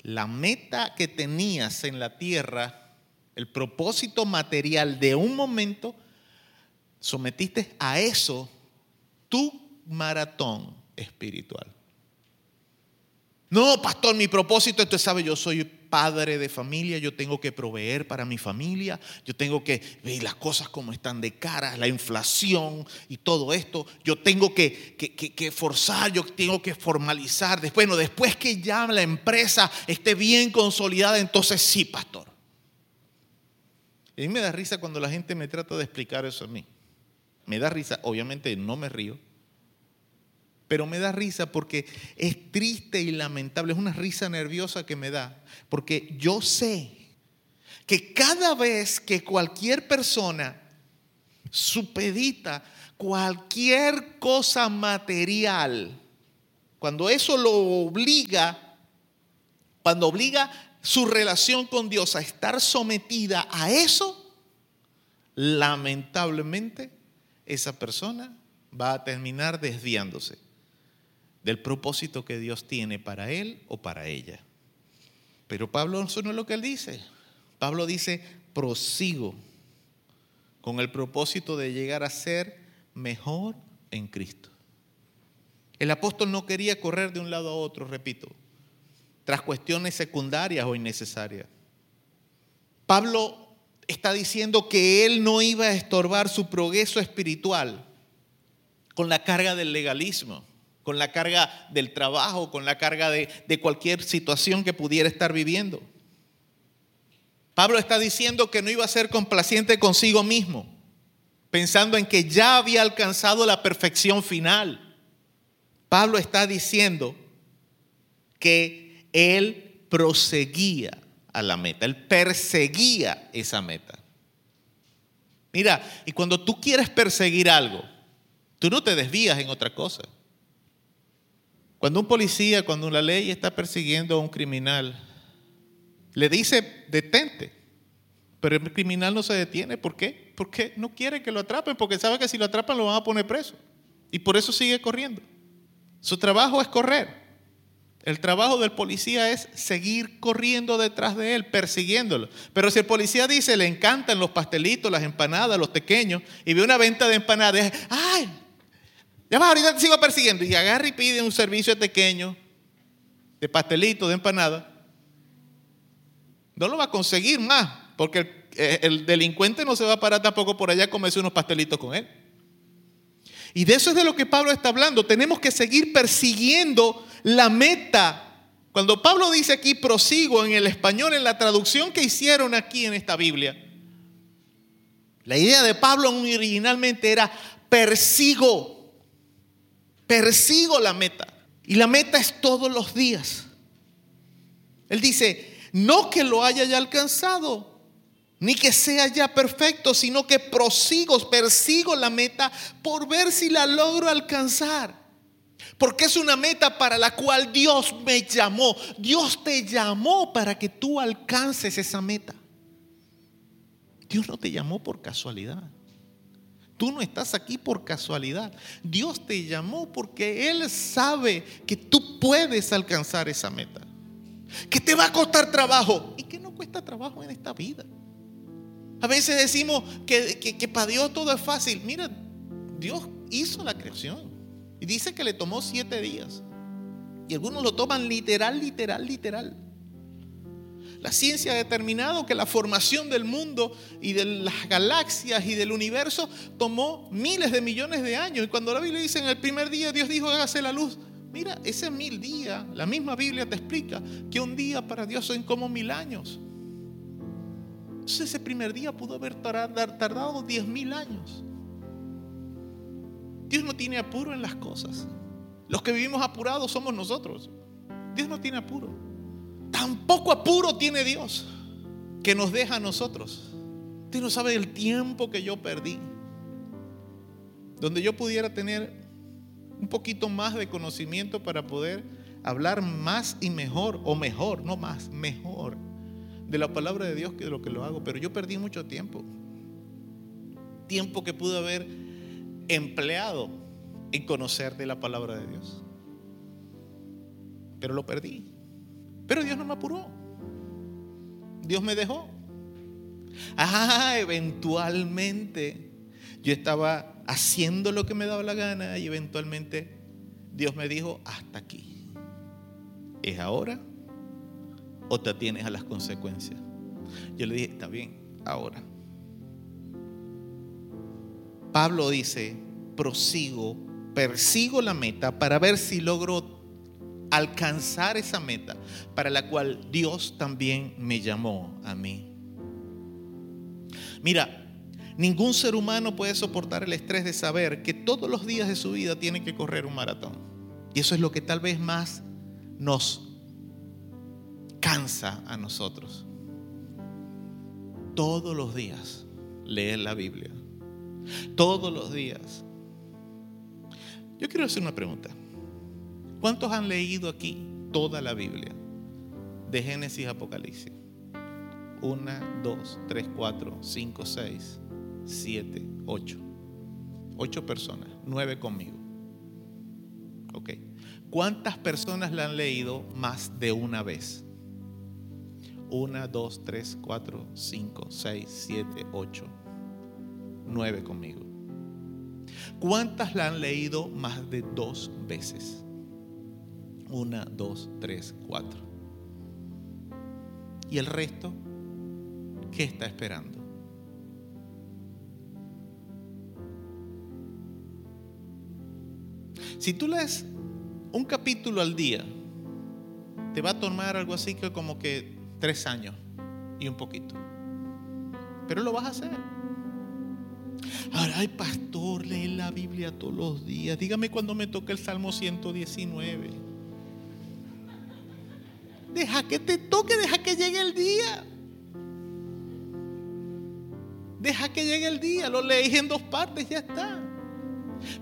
C: la meta que tenías en la tierra el propósito material de un momento, sometiste a eso tu maratón espiritual. No, pastor, mi propósito, usted sabe, yo soy padre de familia, yo tengo que proveer para mi familia, yo tengo que ver las cosas como están de cara, la inflación y todo esto, yo tengo que, que, forzar, yo tengo que formalizar. Después, no, después que ya la empresa esté bien consolidada, entonces sí, pastor. Y a mí me da risa cuando la gente me trata de explicar eso a mí. Me da risa, obviamente no me río, pero me da risa porque es triste y lamentable, es una risa nerviosa que me da, porque yo sé que cada vez que cualquier persona supedita cualquier cosa material, cuando eso lo obliga, cuando obliga su relación con Dios a estar sometida a eso, lamentablemente esa persona va a terminar desviándose del propósito que Dios tiene para él o para ella. Pero Pablo eso no es lo que él dice. Pablo dice, prosigo con el propósito de llegar a ser mejor en Cristo. El apóstol no quería correr de un lado a otro, repito tras cuestiones secundarias o innecesarias. Pablo está diciendo que él no iba a estorbar su progreso espiritual con la carga del legalismo, con la carga del trabajo, con la carga de, de cualquier situación que pudiera estar viviendo. Pablo está diciendo que no iba a ser complaciente consigo mismo. pensando en que ya había alcanzado la perfección final. Pablo está diciendo que él proseguía a la meta, él perseguía esa meta. Mira, y cuando tú quieres perseguir algo, tú no te desvías en otra cosa. Cuando un policía, cuando la ley está persiguiendo a un criminal, le dice, detente, pero el criminal no se detiene. ¿Por qué? Porque no quiere que lo atrapen, porque sabe que si lo atrapan lo van a poner preso. Y por eso sigue corriendo. Su trabajo es correr. El trabajo del policía es seguir corriendo detrás de él, persiguiéndolo. Pero si el policía dice, le encantan los pastelitos, las empanadas, los pequeños, y ve una venta de empanadas, ¡ay! Ya va, ahorita te sigo persiguiendo. Y agarra y pide un servicio pequeño de pastelito, de empanada. No lo va a conseguir más, porque el, eh, el delincuente no se va a parar tampoco por allá a comerse unos pastelitos con él. Y de eso es de lo que Pablo está hablando. Tenemos que seguir persiguiendo la meta. Cuando Pablo dice aquí prosigo en el español, en la traducción que hicieron aquí en esta Biblia, la idea de Pablo originalmente era persigo, persigo la meta. Y la meta es todos los días. Él dice, no que lo haya ya alcanzado, ni que sea ya perfecto, sino que prosigo, persigo la meta por ver si la logro alcanzar. Porque es una meta para la cual Dios me llamó. Dios te llamó para que tú alcances esa meta. Dios no te llamó por casualidad. Tú no estás aquí por casualidad. Dios te llamó porque Él sabe que tú puedes alcanzar esa meta. Que te va a costar trabajo. ¿Y que no cuesta trabajo en esta vida? A veces decimos que, que, que para Dios todo es fácil. Mira, Dios hizo la creación. Y dice que le tomó siete días. Y algunos lo toman literal, literal, literal. La ciencia ha determinado que la formación del mundo y de las galaxias y del universo tomó miles de millones de años. Y cuando la Biblia dice en el primer día Dios dijo hágase la luz. Mira, ese mil días, la misma Biblia te explica que un día para Dios son como mil años. Entonces ese primer día pudo haber tardado diez mil años. Dios no tiene apuro en las cosas. Los que vivimos apurados somos nosotros. Dios no tiene apuro. Tampoco apuro tiene Dios que nos deja a nosotros. Usted no sabe el tiempo que yo perdí. Donde yo pudiera tener un poquito más de conocimiento para poder hablar más y mejor, o mejor, no más, mejor, de la palabra de Dios que de lo que lo hago. Pero yo perdí mucho tiempo. Tiempo que pude haber empleado en conocer de la palabra de Dios. Pero lo perdí. Pero Dios no me apuró. Dios me dejó. Ah, eventualmente yo estaba haciendo lo que me daba la gana y eventualmente Dios me dijo, hasta aquí. ¿Es ahora o te atienes a las consecuencias? Yo le dije, está bien, ahora. Pablo dice, prosigo, persigo la meta para ver si logro alcanzar esa meta para la cual Dios también me llamó a mí. Mira, ningún ser humano puede soportar el estrés de saber que todos los días de su vida tiene que correr un maratón. Y eso es lo que tal vez más nos cansa a nosotros. Todos los días leer la Biblia. Todos los días. Yo quiero hacer una pregunta. ¿Cuántos han leído aquí toda la Biblia? De Génesis a Apocalipsis. Una, dos, tres, cuatro, cinco, seis, siete, ocho. Ocho personas, nueve conmigo. Ok. ¿Cuántas personas la han leído más de una vez? Una, dos, tres, cuatro, cinco, seis, siete, ocho. Nueve conmigo. ¿Cuántas la han leído más de dos veces? Una, dos, tres, cuatro. ¿Y el resto? ¿Qué está esperando? Si tú lees un capítulo al día, te va a tomar algo así que como que tres años y un poquito. Pero lo vas a hacer. Ahora, ay, pastor, lee la Biblia todos los días. Dígame cuando me toca el Salmo 119. Deja que te toque, deja que llegue el día. Deja que llegue el día, lo leéis en dos partes, ya está.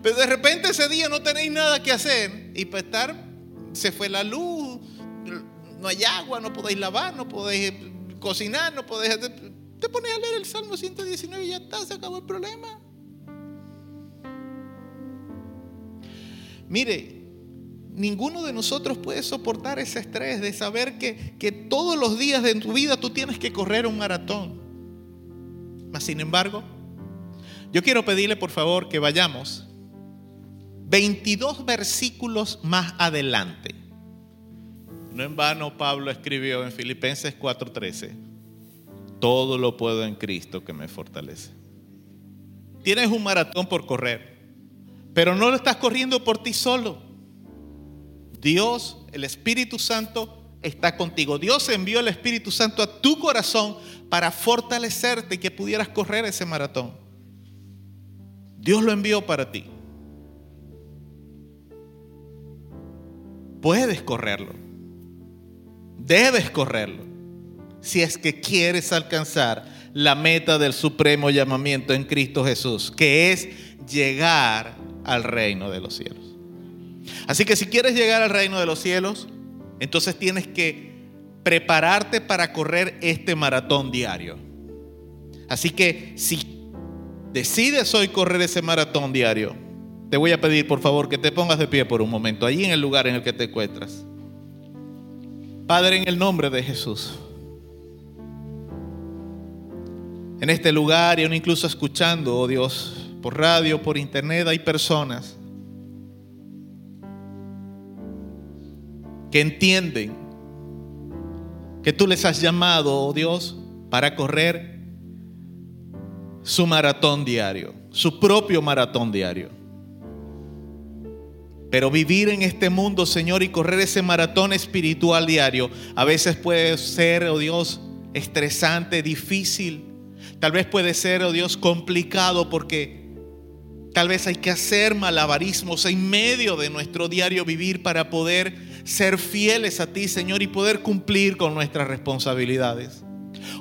C: Pero de repente ese día no tenéis nada que hacer y para estar, se fue la luz, no hay agua, no podéis lavar, no podéis cocinar, no podéis... Te pones a leer el Salmo 119 y ya está, se acabó el problema. Mire, ninguno de nosotros puede soportar ese estrés de saber que, que todos los días de tu vida tú tienes que correr un maratón. Mas, sin embargo, yo quiero pedirle por favor que vayamos 22 versículos más adelante. No en vano Pablo escribió en Filipenses 4:13, todo lo puedo en Cristo que me fortalece. Tienes un maratón por correr, pero no lo estás corriendo por ti solo. Dios, el Espíritu Santo, está contigo. Dios envió el Espíritu Santo a tu corazón para fortalecerte y que pudieras correr ese maratón. Dios lo envió para ti. Puedes correrlo. Debes correrlo. Si es que quieres alcanzar la meta del supremo llamamiento en Cristo Jesús, que es llegar al reino de los cielos. Así que si quieres llegar al reino de los cielos, entonces tienes que prepararte para correr este maratón diario. Así que si decides hoy correr ese maratón diario, te voy a pedir por favor que te pongas de pie por un momento, allí en el lugar en el que te encuentras. Padre, en el nombre de Jesús. En este lugar y aún incluso escuchando, oh Dios, por radio, por internet, hay personas que entienden que tú les has llamado, oh Dios, para correr su maratón diario, su propio maratón diario. Pero vivir en este mundo, Señor, y correr ese maratón espiritual diario, a veces puede ser, oh Dios, estresante, difícil. Tal vez puede ser, oh Dios, complicado porque tal vez hay que hacer malabarismos en medio de nuestro diario vivir para poder ser fieles a ti, Señor, y poder cumplir con nuestras responsabilidades.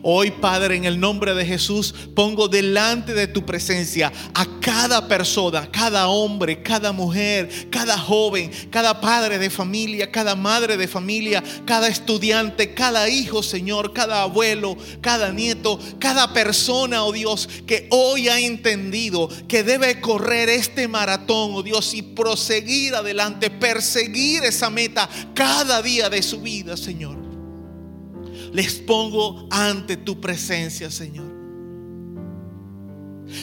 C: Hoy, Padre, en el nombre de Jesús, pongo delante de tu presencia a cada persona, cada hombre, cada mujer, cada joven, cada padre de familia, cada madre de familia, cada estudiante, cada hijo, Señor, cada abuelo, cada nieto, cada persona, oh Dios, que hoy ha entendido que debe correr este maratón, oh Dios, y proseguir adelante, perseguir esa meta cada día de su vida, Señor les pongo ante tu presencia, Señor.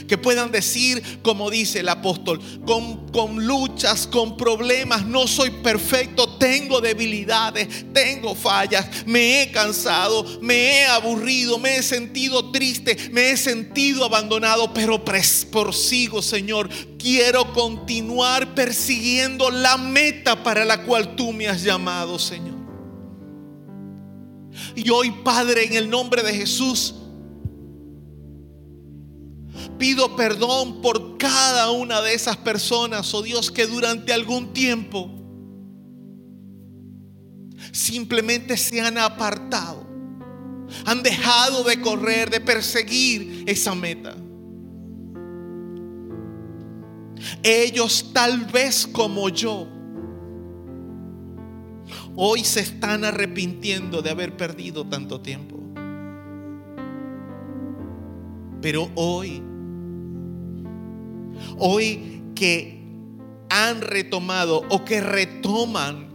C: Que puedan decir, como dice el apóstol, con, luchas, con problemas, no soy perfecto, tengo debilidades, tengo fallas, me he cansado, me he aburrido, me he sentido triste, me he sentido abandonado, pero prosigo, Señor. Quiero continuar persiguiendo la meta para la cual tú me has llamado, Señor. Y hoy, Padre, en el nombre de Jesús, pido perdón por cada una de esas personas, oh Dios, que durante algún tiempo simplemente se han apartado, han dejado de correr, de perseguir esa meta. Ellos tal vez como yo hoy se están arrepintiendo de haber perdido tanto tiempo. Pero hoy, hoy que han retomado o que retoman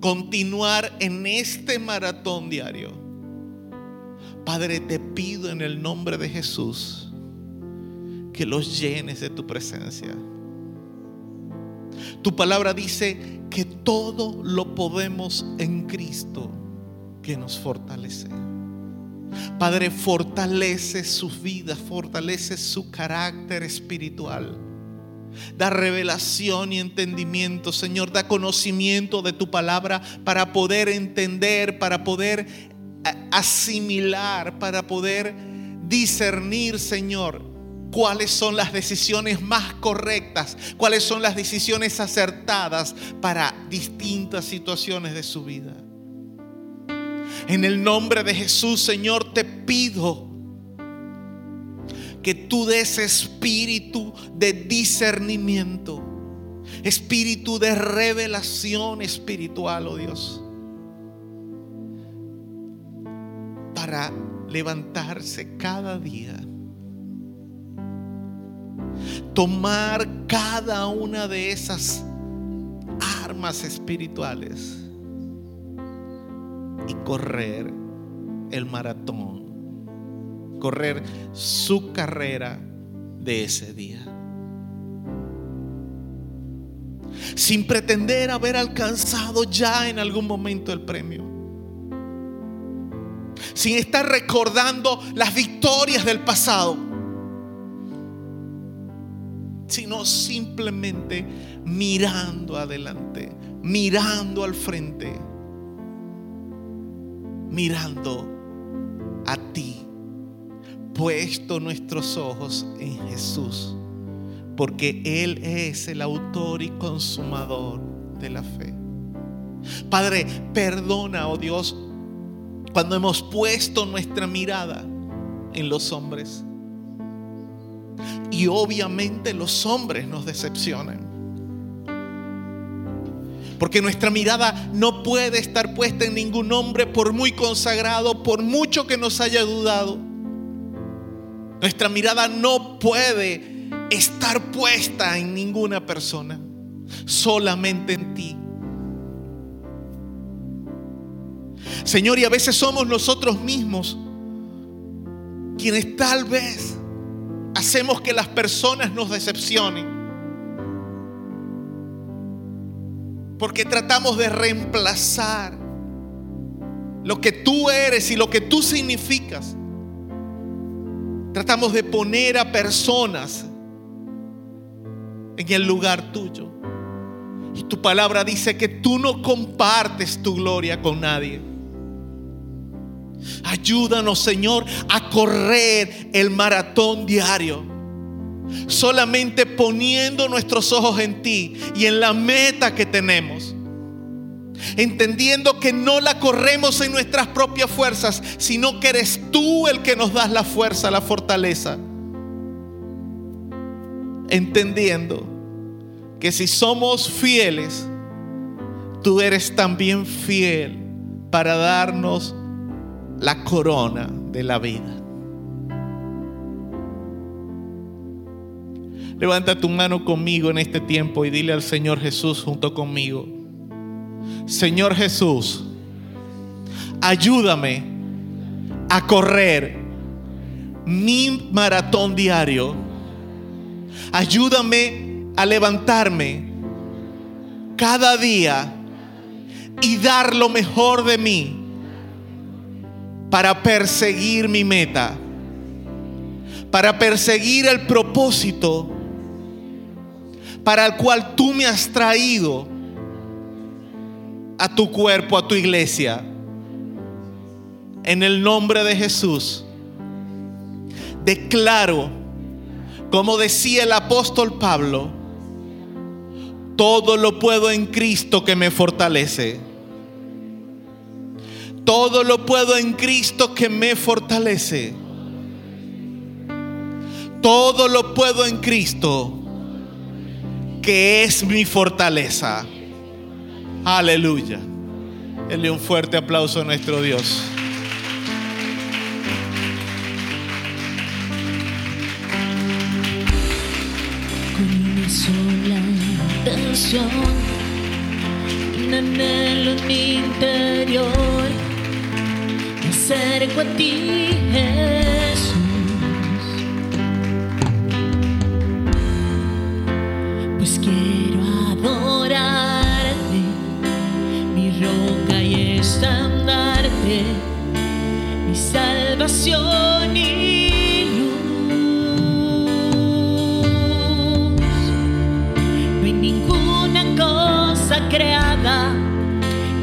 C: continuar en este maratón diario, Padre, te pido en el nombre de Jesús que los llenes de tu presencia tu palabra dice que todo lo podemos en Cristo que nos fortalece. Padre, fortalece su vida, fortalece su carácter espiritual. Da revelación y entendimiento, Señor. Da conocimiento de tu palabra para poder entender, para poder asimilar, para poder discernir, Señor, cuáles son las decisiones más correctas, cuáles son las decisiones acertadas para distintas situaciones de su vida. En el nombre de Jesús, Señor, te pido que tú des espíritu de discernimiento, espíritu de revelación espiritual, oh Dios, para levantarse cada día, tomar cada una de esas armas espirituales y correr el maratón, correr su carrera de ese día. Sin pretender haber alcanzado ya en algún momento el premio. Sin estar recordando las victorias del pasado. Sino simplemente mirando adelante, mirando al frente mirando a ti, puesto nuestros ojos en Jesús, porque Él es el autor y consumador de la fe. Padre, perdona, oh Dios, cuando hemos puesto nuestra mirada en los hombres. Y obviamente los hombres nos decepcionan. Porque nuestra mirada no puede estar puesta en ningún hombre por muy consagrado, por mucho que nos haya dudado. Nuestra mirada no puede estar puesta en ninguna persona, solamente en ti. Señor, y a veces somos nosotros mismos quienes tal vez hacemos que las personas nos decepcionen. Porque tratamos de reemplazar lo que tú eres y lo que tú significas. Tratamos de poner a personas en el lugar tuyo. Y tu palabra dice que tú no compartes tu gloria con nadie. Ayúdanos, Señor, a correr el maratón diario solamente poniendo nuestros ojos en ti y en la meta que tenemos. Entendiendo que no la corremos en nuestras propias fuerzas, sino que eres tú el que nos das la fuerza, la fortaleza. Entendiendo que si somos fieles, tú eres también fiel para darnos la corona de la vida. Levanta tu mano conmigo en este tiempo y dile al Señor Jesús junto conmigo. Señor Jesús, ayúdame a correr mi maratón diario. Ayúdame a levantarme cada día y dar lo mejor de mí para perseguir mi meta, para perseguir el propósito para el cual tú me has traído a tu cuerpo, a tu iglesia. En el nombre de Jesús, declaro, como decía el apóstol Pablo, todo lo puedo en Cristo que me fortalece. Todo lo puedo en Cristo que me fortalece. Todo lo puedo en Cristo que es mi fortaleza. Aleluya. Denle un fuerte aplauso a nuestro Dios.
A: Con una sola intención, en mi interior, acerco a ti, Jesús. Pues quiero adorarte, mi roca y estandarte, mi salvación y luz. No hay ninguna cosa creada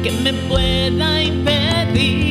A: que me pueda impedir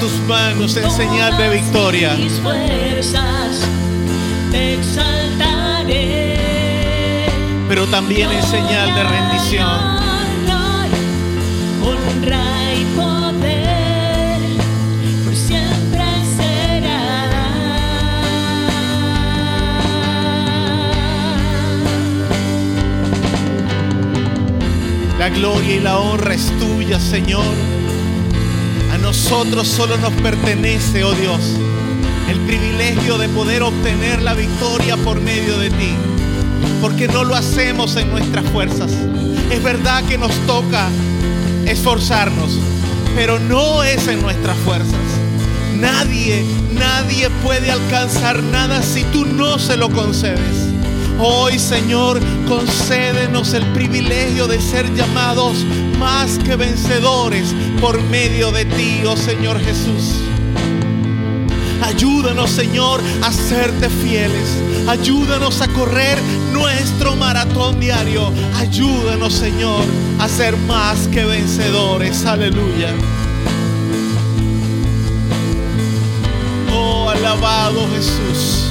C: tus manos en señal de victoria.
A: Mis fuerzas te exaltaré.
C: Pero también en señal de rendición.
A: Honra y poder por siempre será.
C: La gloria y la honra es tuya, Señor. Nosotros solo nos pertenece, oh Dios, el privilegio de poder obtener la victoria por medio de ti. Porque no lo hacemos en nuestras fuerzas. Es verdad que nos toca esforzarnos, pero no es en nuestras fuerzas. Nadie, nadie puede alcanzar nada si tú no se lo concedes. Hoy, Señor, concédenos el privilegio de ser llamados más que vencedores por medio de ti, oh Señor Jesús. Ayúdanos, Señor, a serte fieles. Ayúdanos a correr nuestro maratón diario. Ayúdanos, Señor, a ser más que vencedores. Aleluya. Oh, alabado Jesús.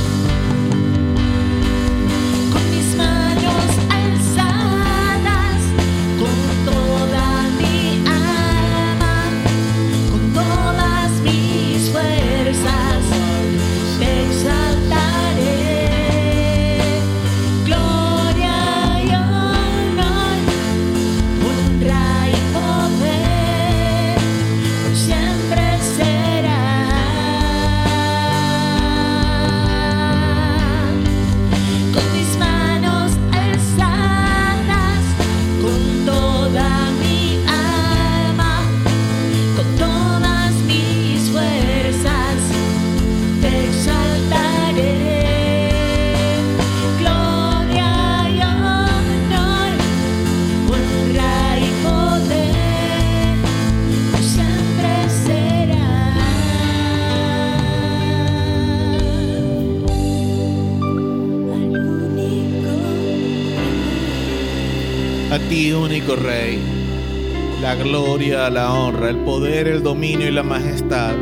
C: La gloria, la honra, el poder, el dominio y la majestad,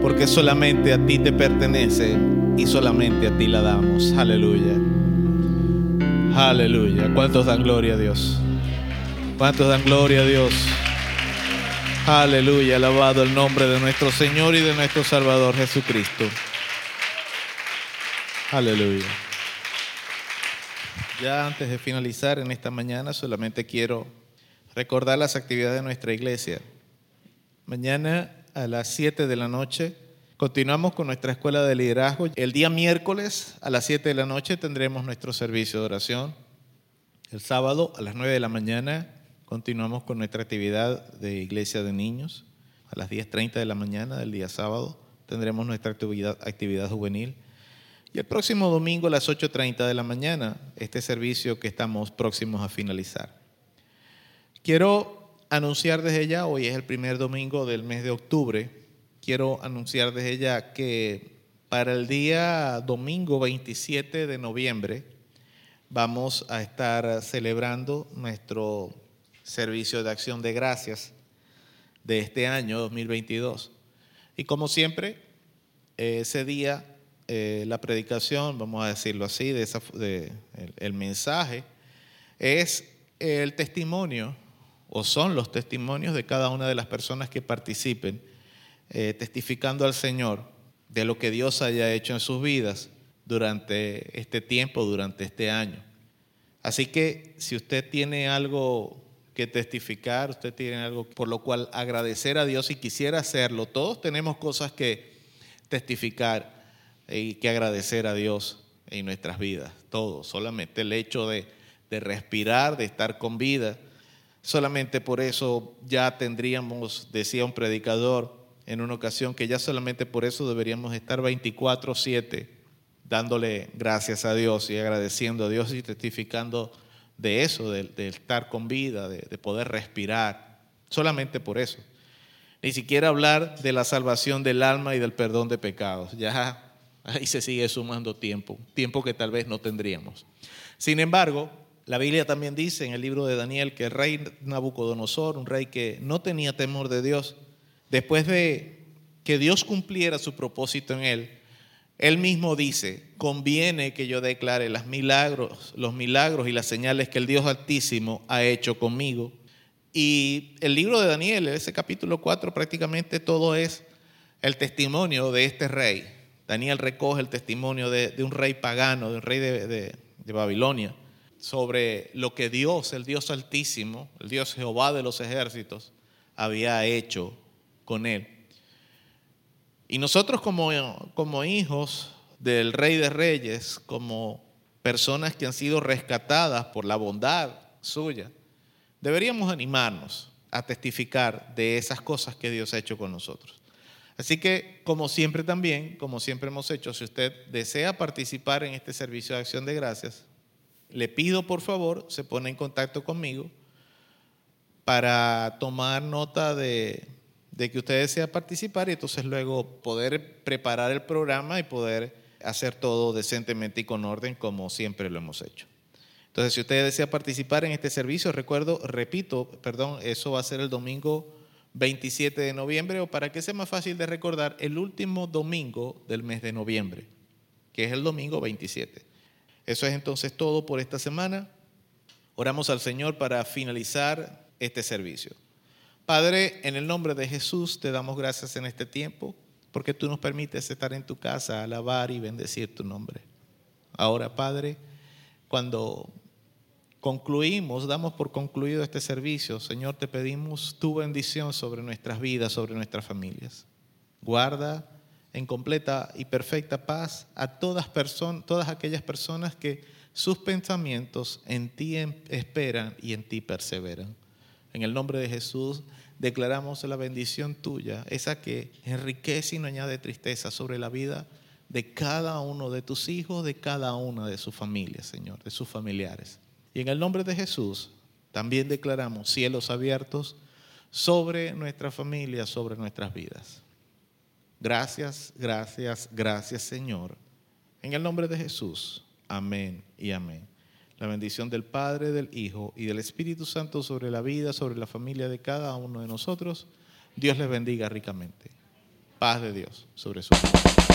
C: porque solamente a ti te pertenece y solamente a ti la damos. Aleluya. Aleluya. ¿Cuántos dan gloria a Dios? ¿Cuántos dan gloria a Dios? Aleluya. Alabado el nombre de nuestro Señor y de nuestro Salvador Jesucristo. Aleluya. Ya antes de finalizar en esta mañana, solamente quiero recordar las actividades de nuestra iglesia. Mañana a las 7 de la noche continuamos con nuestra escuela de liderazgo. El día miércoles a las 7 de la noche tendremos nuestro servicio de oración. El sábado a las 9 de la mañana continuamos con nuestra actividad de iglesia de niños. A las 10.30 de la mañana del día sábado tendremos nuestra actividad, actividad juvenil. Y el próximo domingo a las 8.30 de la mañana, este servicio que estamos próximos a finalizar. Quiero anunciar desde ya, hoy es el primer domingo del mes de octubre, quiero anunciar desde ya que para el día domingo 27 de noviembre vamos a estar celebrando nuestro servicio de acción de gracias de este año 2022. Y como siempre, ese día eh, la predicación, vamos a decirlo así, de esa, de, el, el mensaje, es el testimonio, o son los testimonios de cada una de las personas que participen, eh, testificando al Señor de lo que Dios haya hecho en sus vidas durante este tiempo, durante este año. Así que si usted tiene algo que testificar, usted tiene algo por lo cual agradecer a Dios y quisiera hacerlo, todos tenemos cosas que testificar y que agradecer a Dios en nuestras vidas, todos. Solamente el hecho de, de respirar, de estar con vida, solamente por eso ya tendríamos, decía un predicador en una ocasión, que ya solamente por eso deberíamos estar 24/7 dándole gracias a Dios y agradeciendo a Dios y testificando de eso, de, estar con vida, de, de poder respirar, solamente por eso. Ni siquiera hablar de la salvación del alma y del perdón de pecados. Ya ahí se sigue sumando tiempo, tiempo que tal vez no tendríamos. Sin embargo, la Biblia también dice en el libro de Daniel que el rey Nabucodonosor, un rey que no tenía temor de Dios, después de que Dios cumpliera su propósito en él, él mismo dice, conviene que yo declare los milagros, y las señales que el Dios Altísimo ha hecho conmigo. Y el libro de Daniel, ese capítulo 4, prácticamente todo es el testimonio de este rey. Daniel recoge el testimonio de, un rey pagano, de un rey de Babilonia, sobre lo que Dios, el Dios Altísimo, el Dios Jehová de los ejércitos, había hecho con él. Y nosotros como, como hijos del Rey de Reyes, como personas que han sido rescatadas por la bondad suya, deberíamos animarnos a testificar de esas cosas que Dios ha hecho con nosotros. Así que, como siempre también, como siempre hemos hecho, si usted desea participar en este servicio de acción de gracias, le pido por favor, se pone en contacto conmigo para tomar nota de, que usted desea participar y entonces luego poder preparar el programa y poder hacer todo decentemente y con orden como siempre lo hemos hecho. Entonces, si usted desea participar en este servicio, recuerdo, repito, perdón, eso va a ser el domingo 27 de noviembre o para que sea más fácil de recordar, el último domingo del mes de noviembre, que es el domingo 27. Eso es entonces todo por esta semana. Oramos al Señor para finalizar este servicio. Padre, en el nombre de Jesús te damos gracias en este tiempo porque tú nos permites estar en tu casa, alabar y bendecir tu nombre. Ahora, Padre, cuando concluimos, damos por concluido este servicio, Señor, te pedimos tu bendición sobre nuestras vidas, sobre nuestras familias. Guarda en completa y perfecta paz a todas, personas, todas aquellas personas que sus pensamientos en ti esperan y en ti perseveran. En el nombre de Jesús declaramos la bendición tuya, esa que enriquece y no añade tristeza sobre la vida de cada uno de tus hijos, de cada una de sus familias, Señor, de sus familiares. Y en el nombre de Jesús también declaramos cielos abiertos sobre nuestra familia, sobre nuestras vidas. Gracias, gracias, gracias, Señor. En el nombre de Jesús. Amén y amén la bendición del Padre, del Hijo y del Espíritu Santo sobre la vida, sobre la familia de cada uno de nosotros. Dios les bendiga ricamente. Paz de Dios sobre su vida.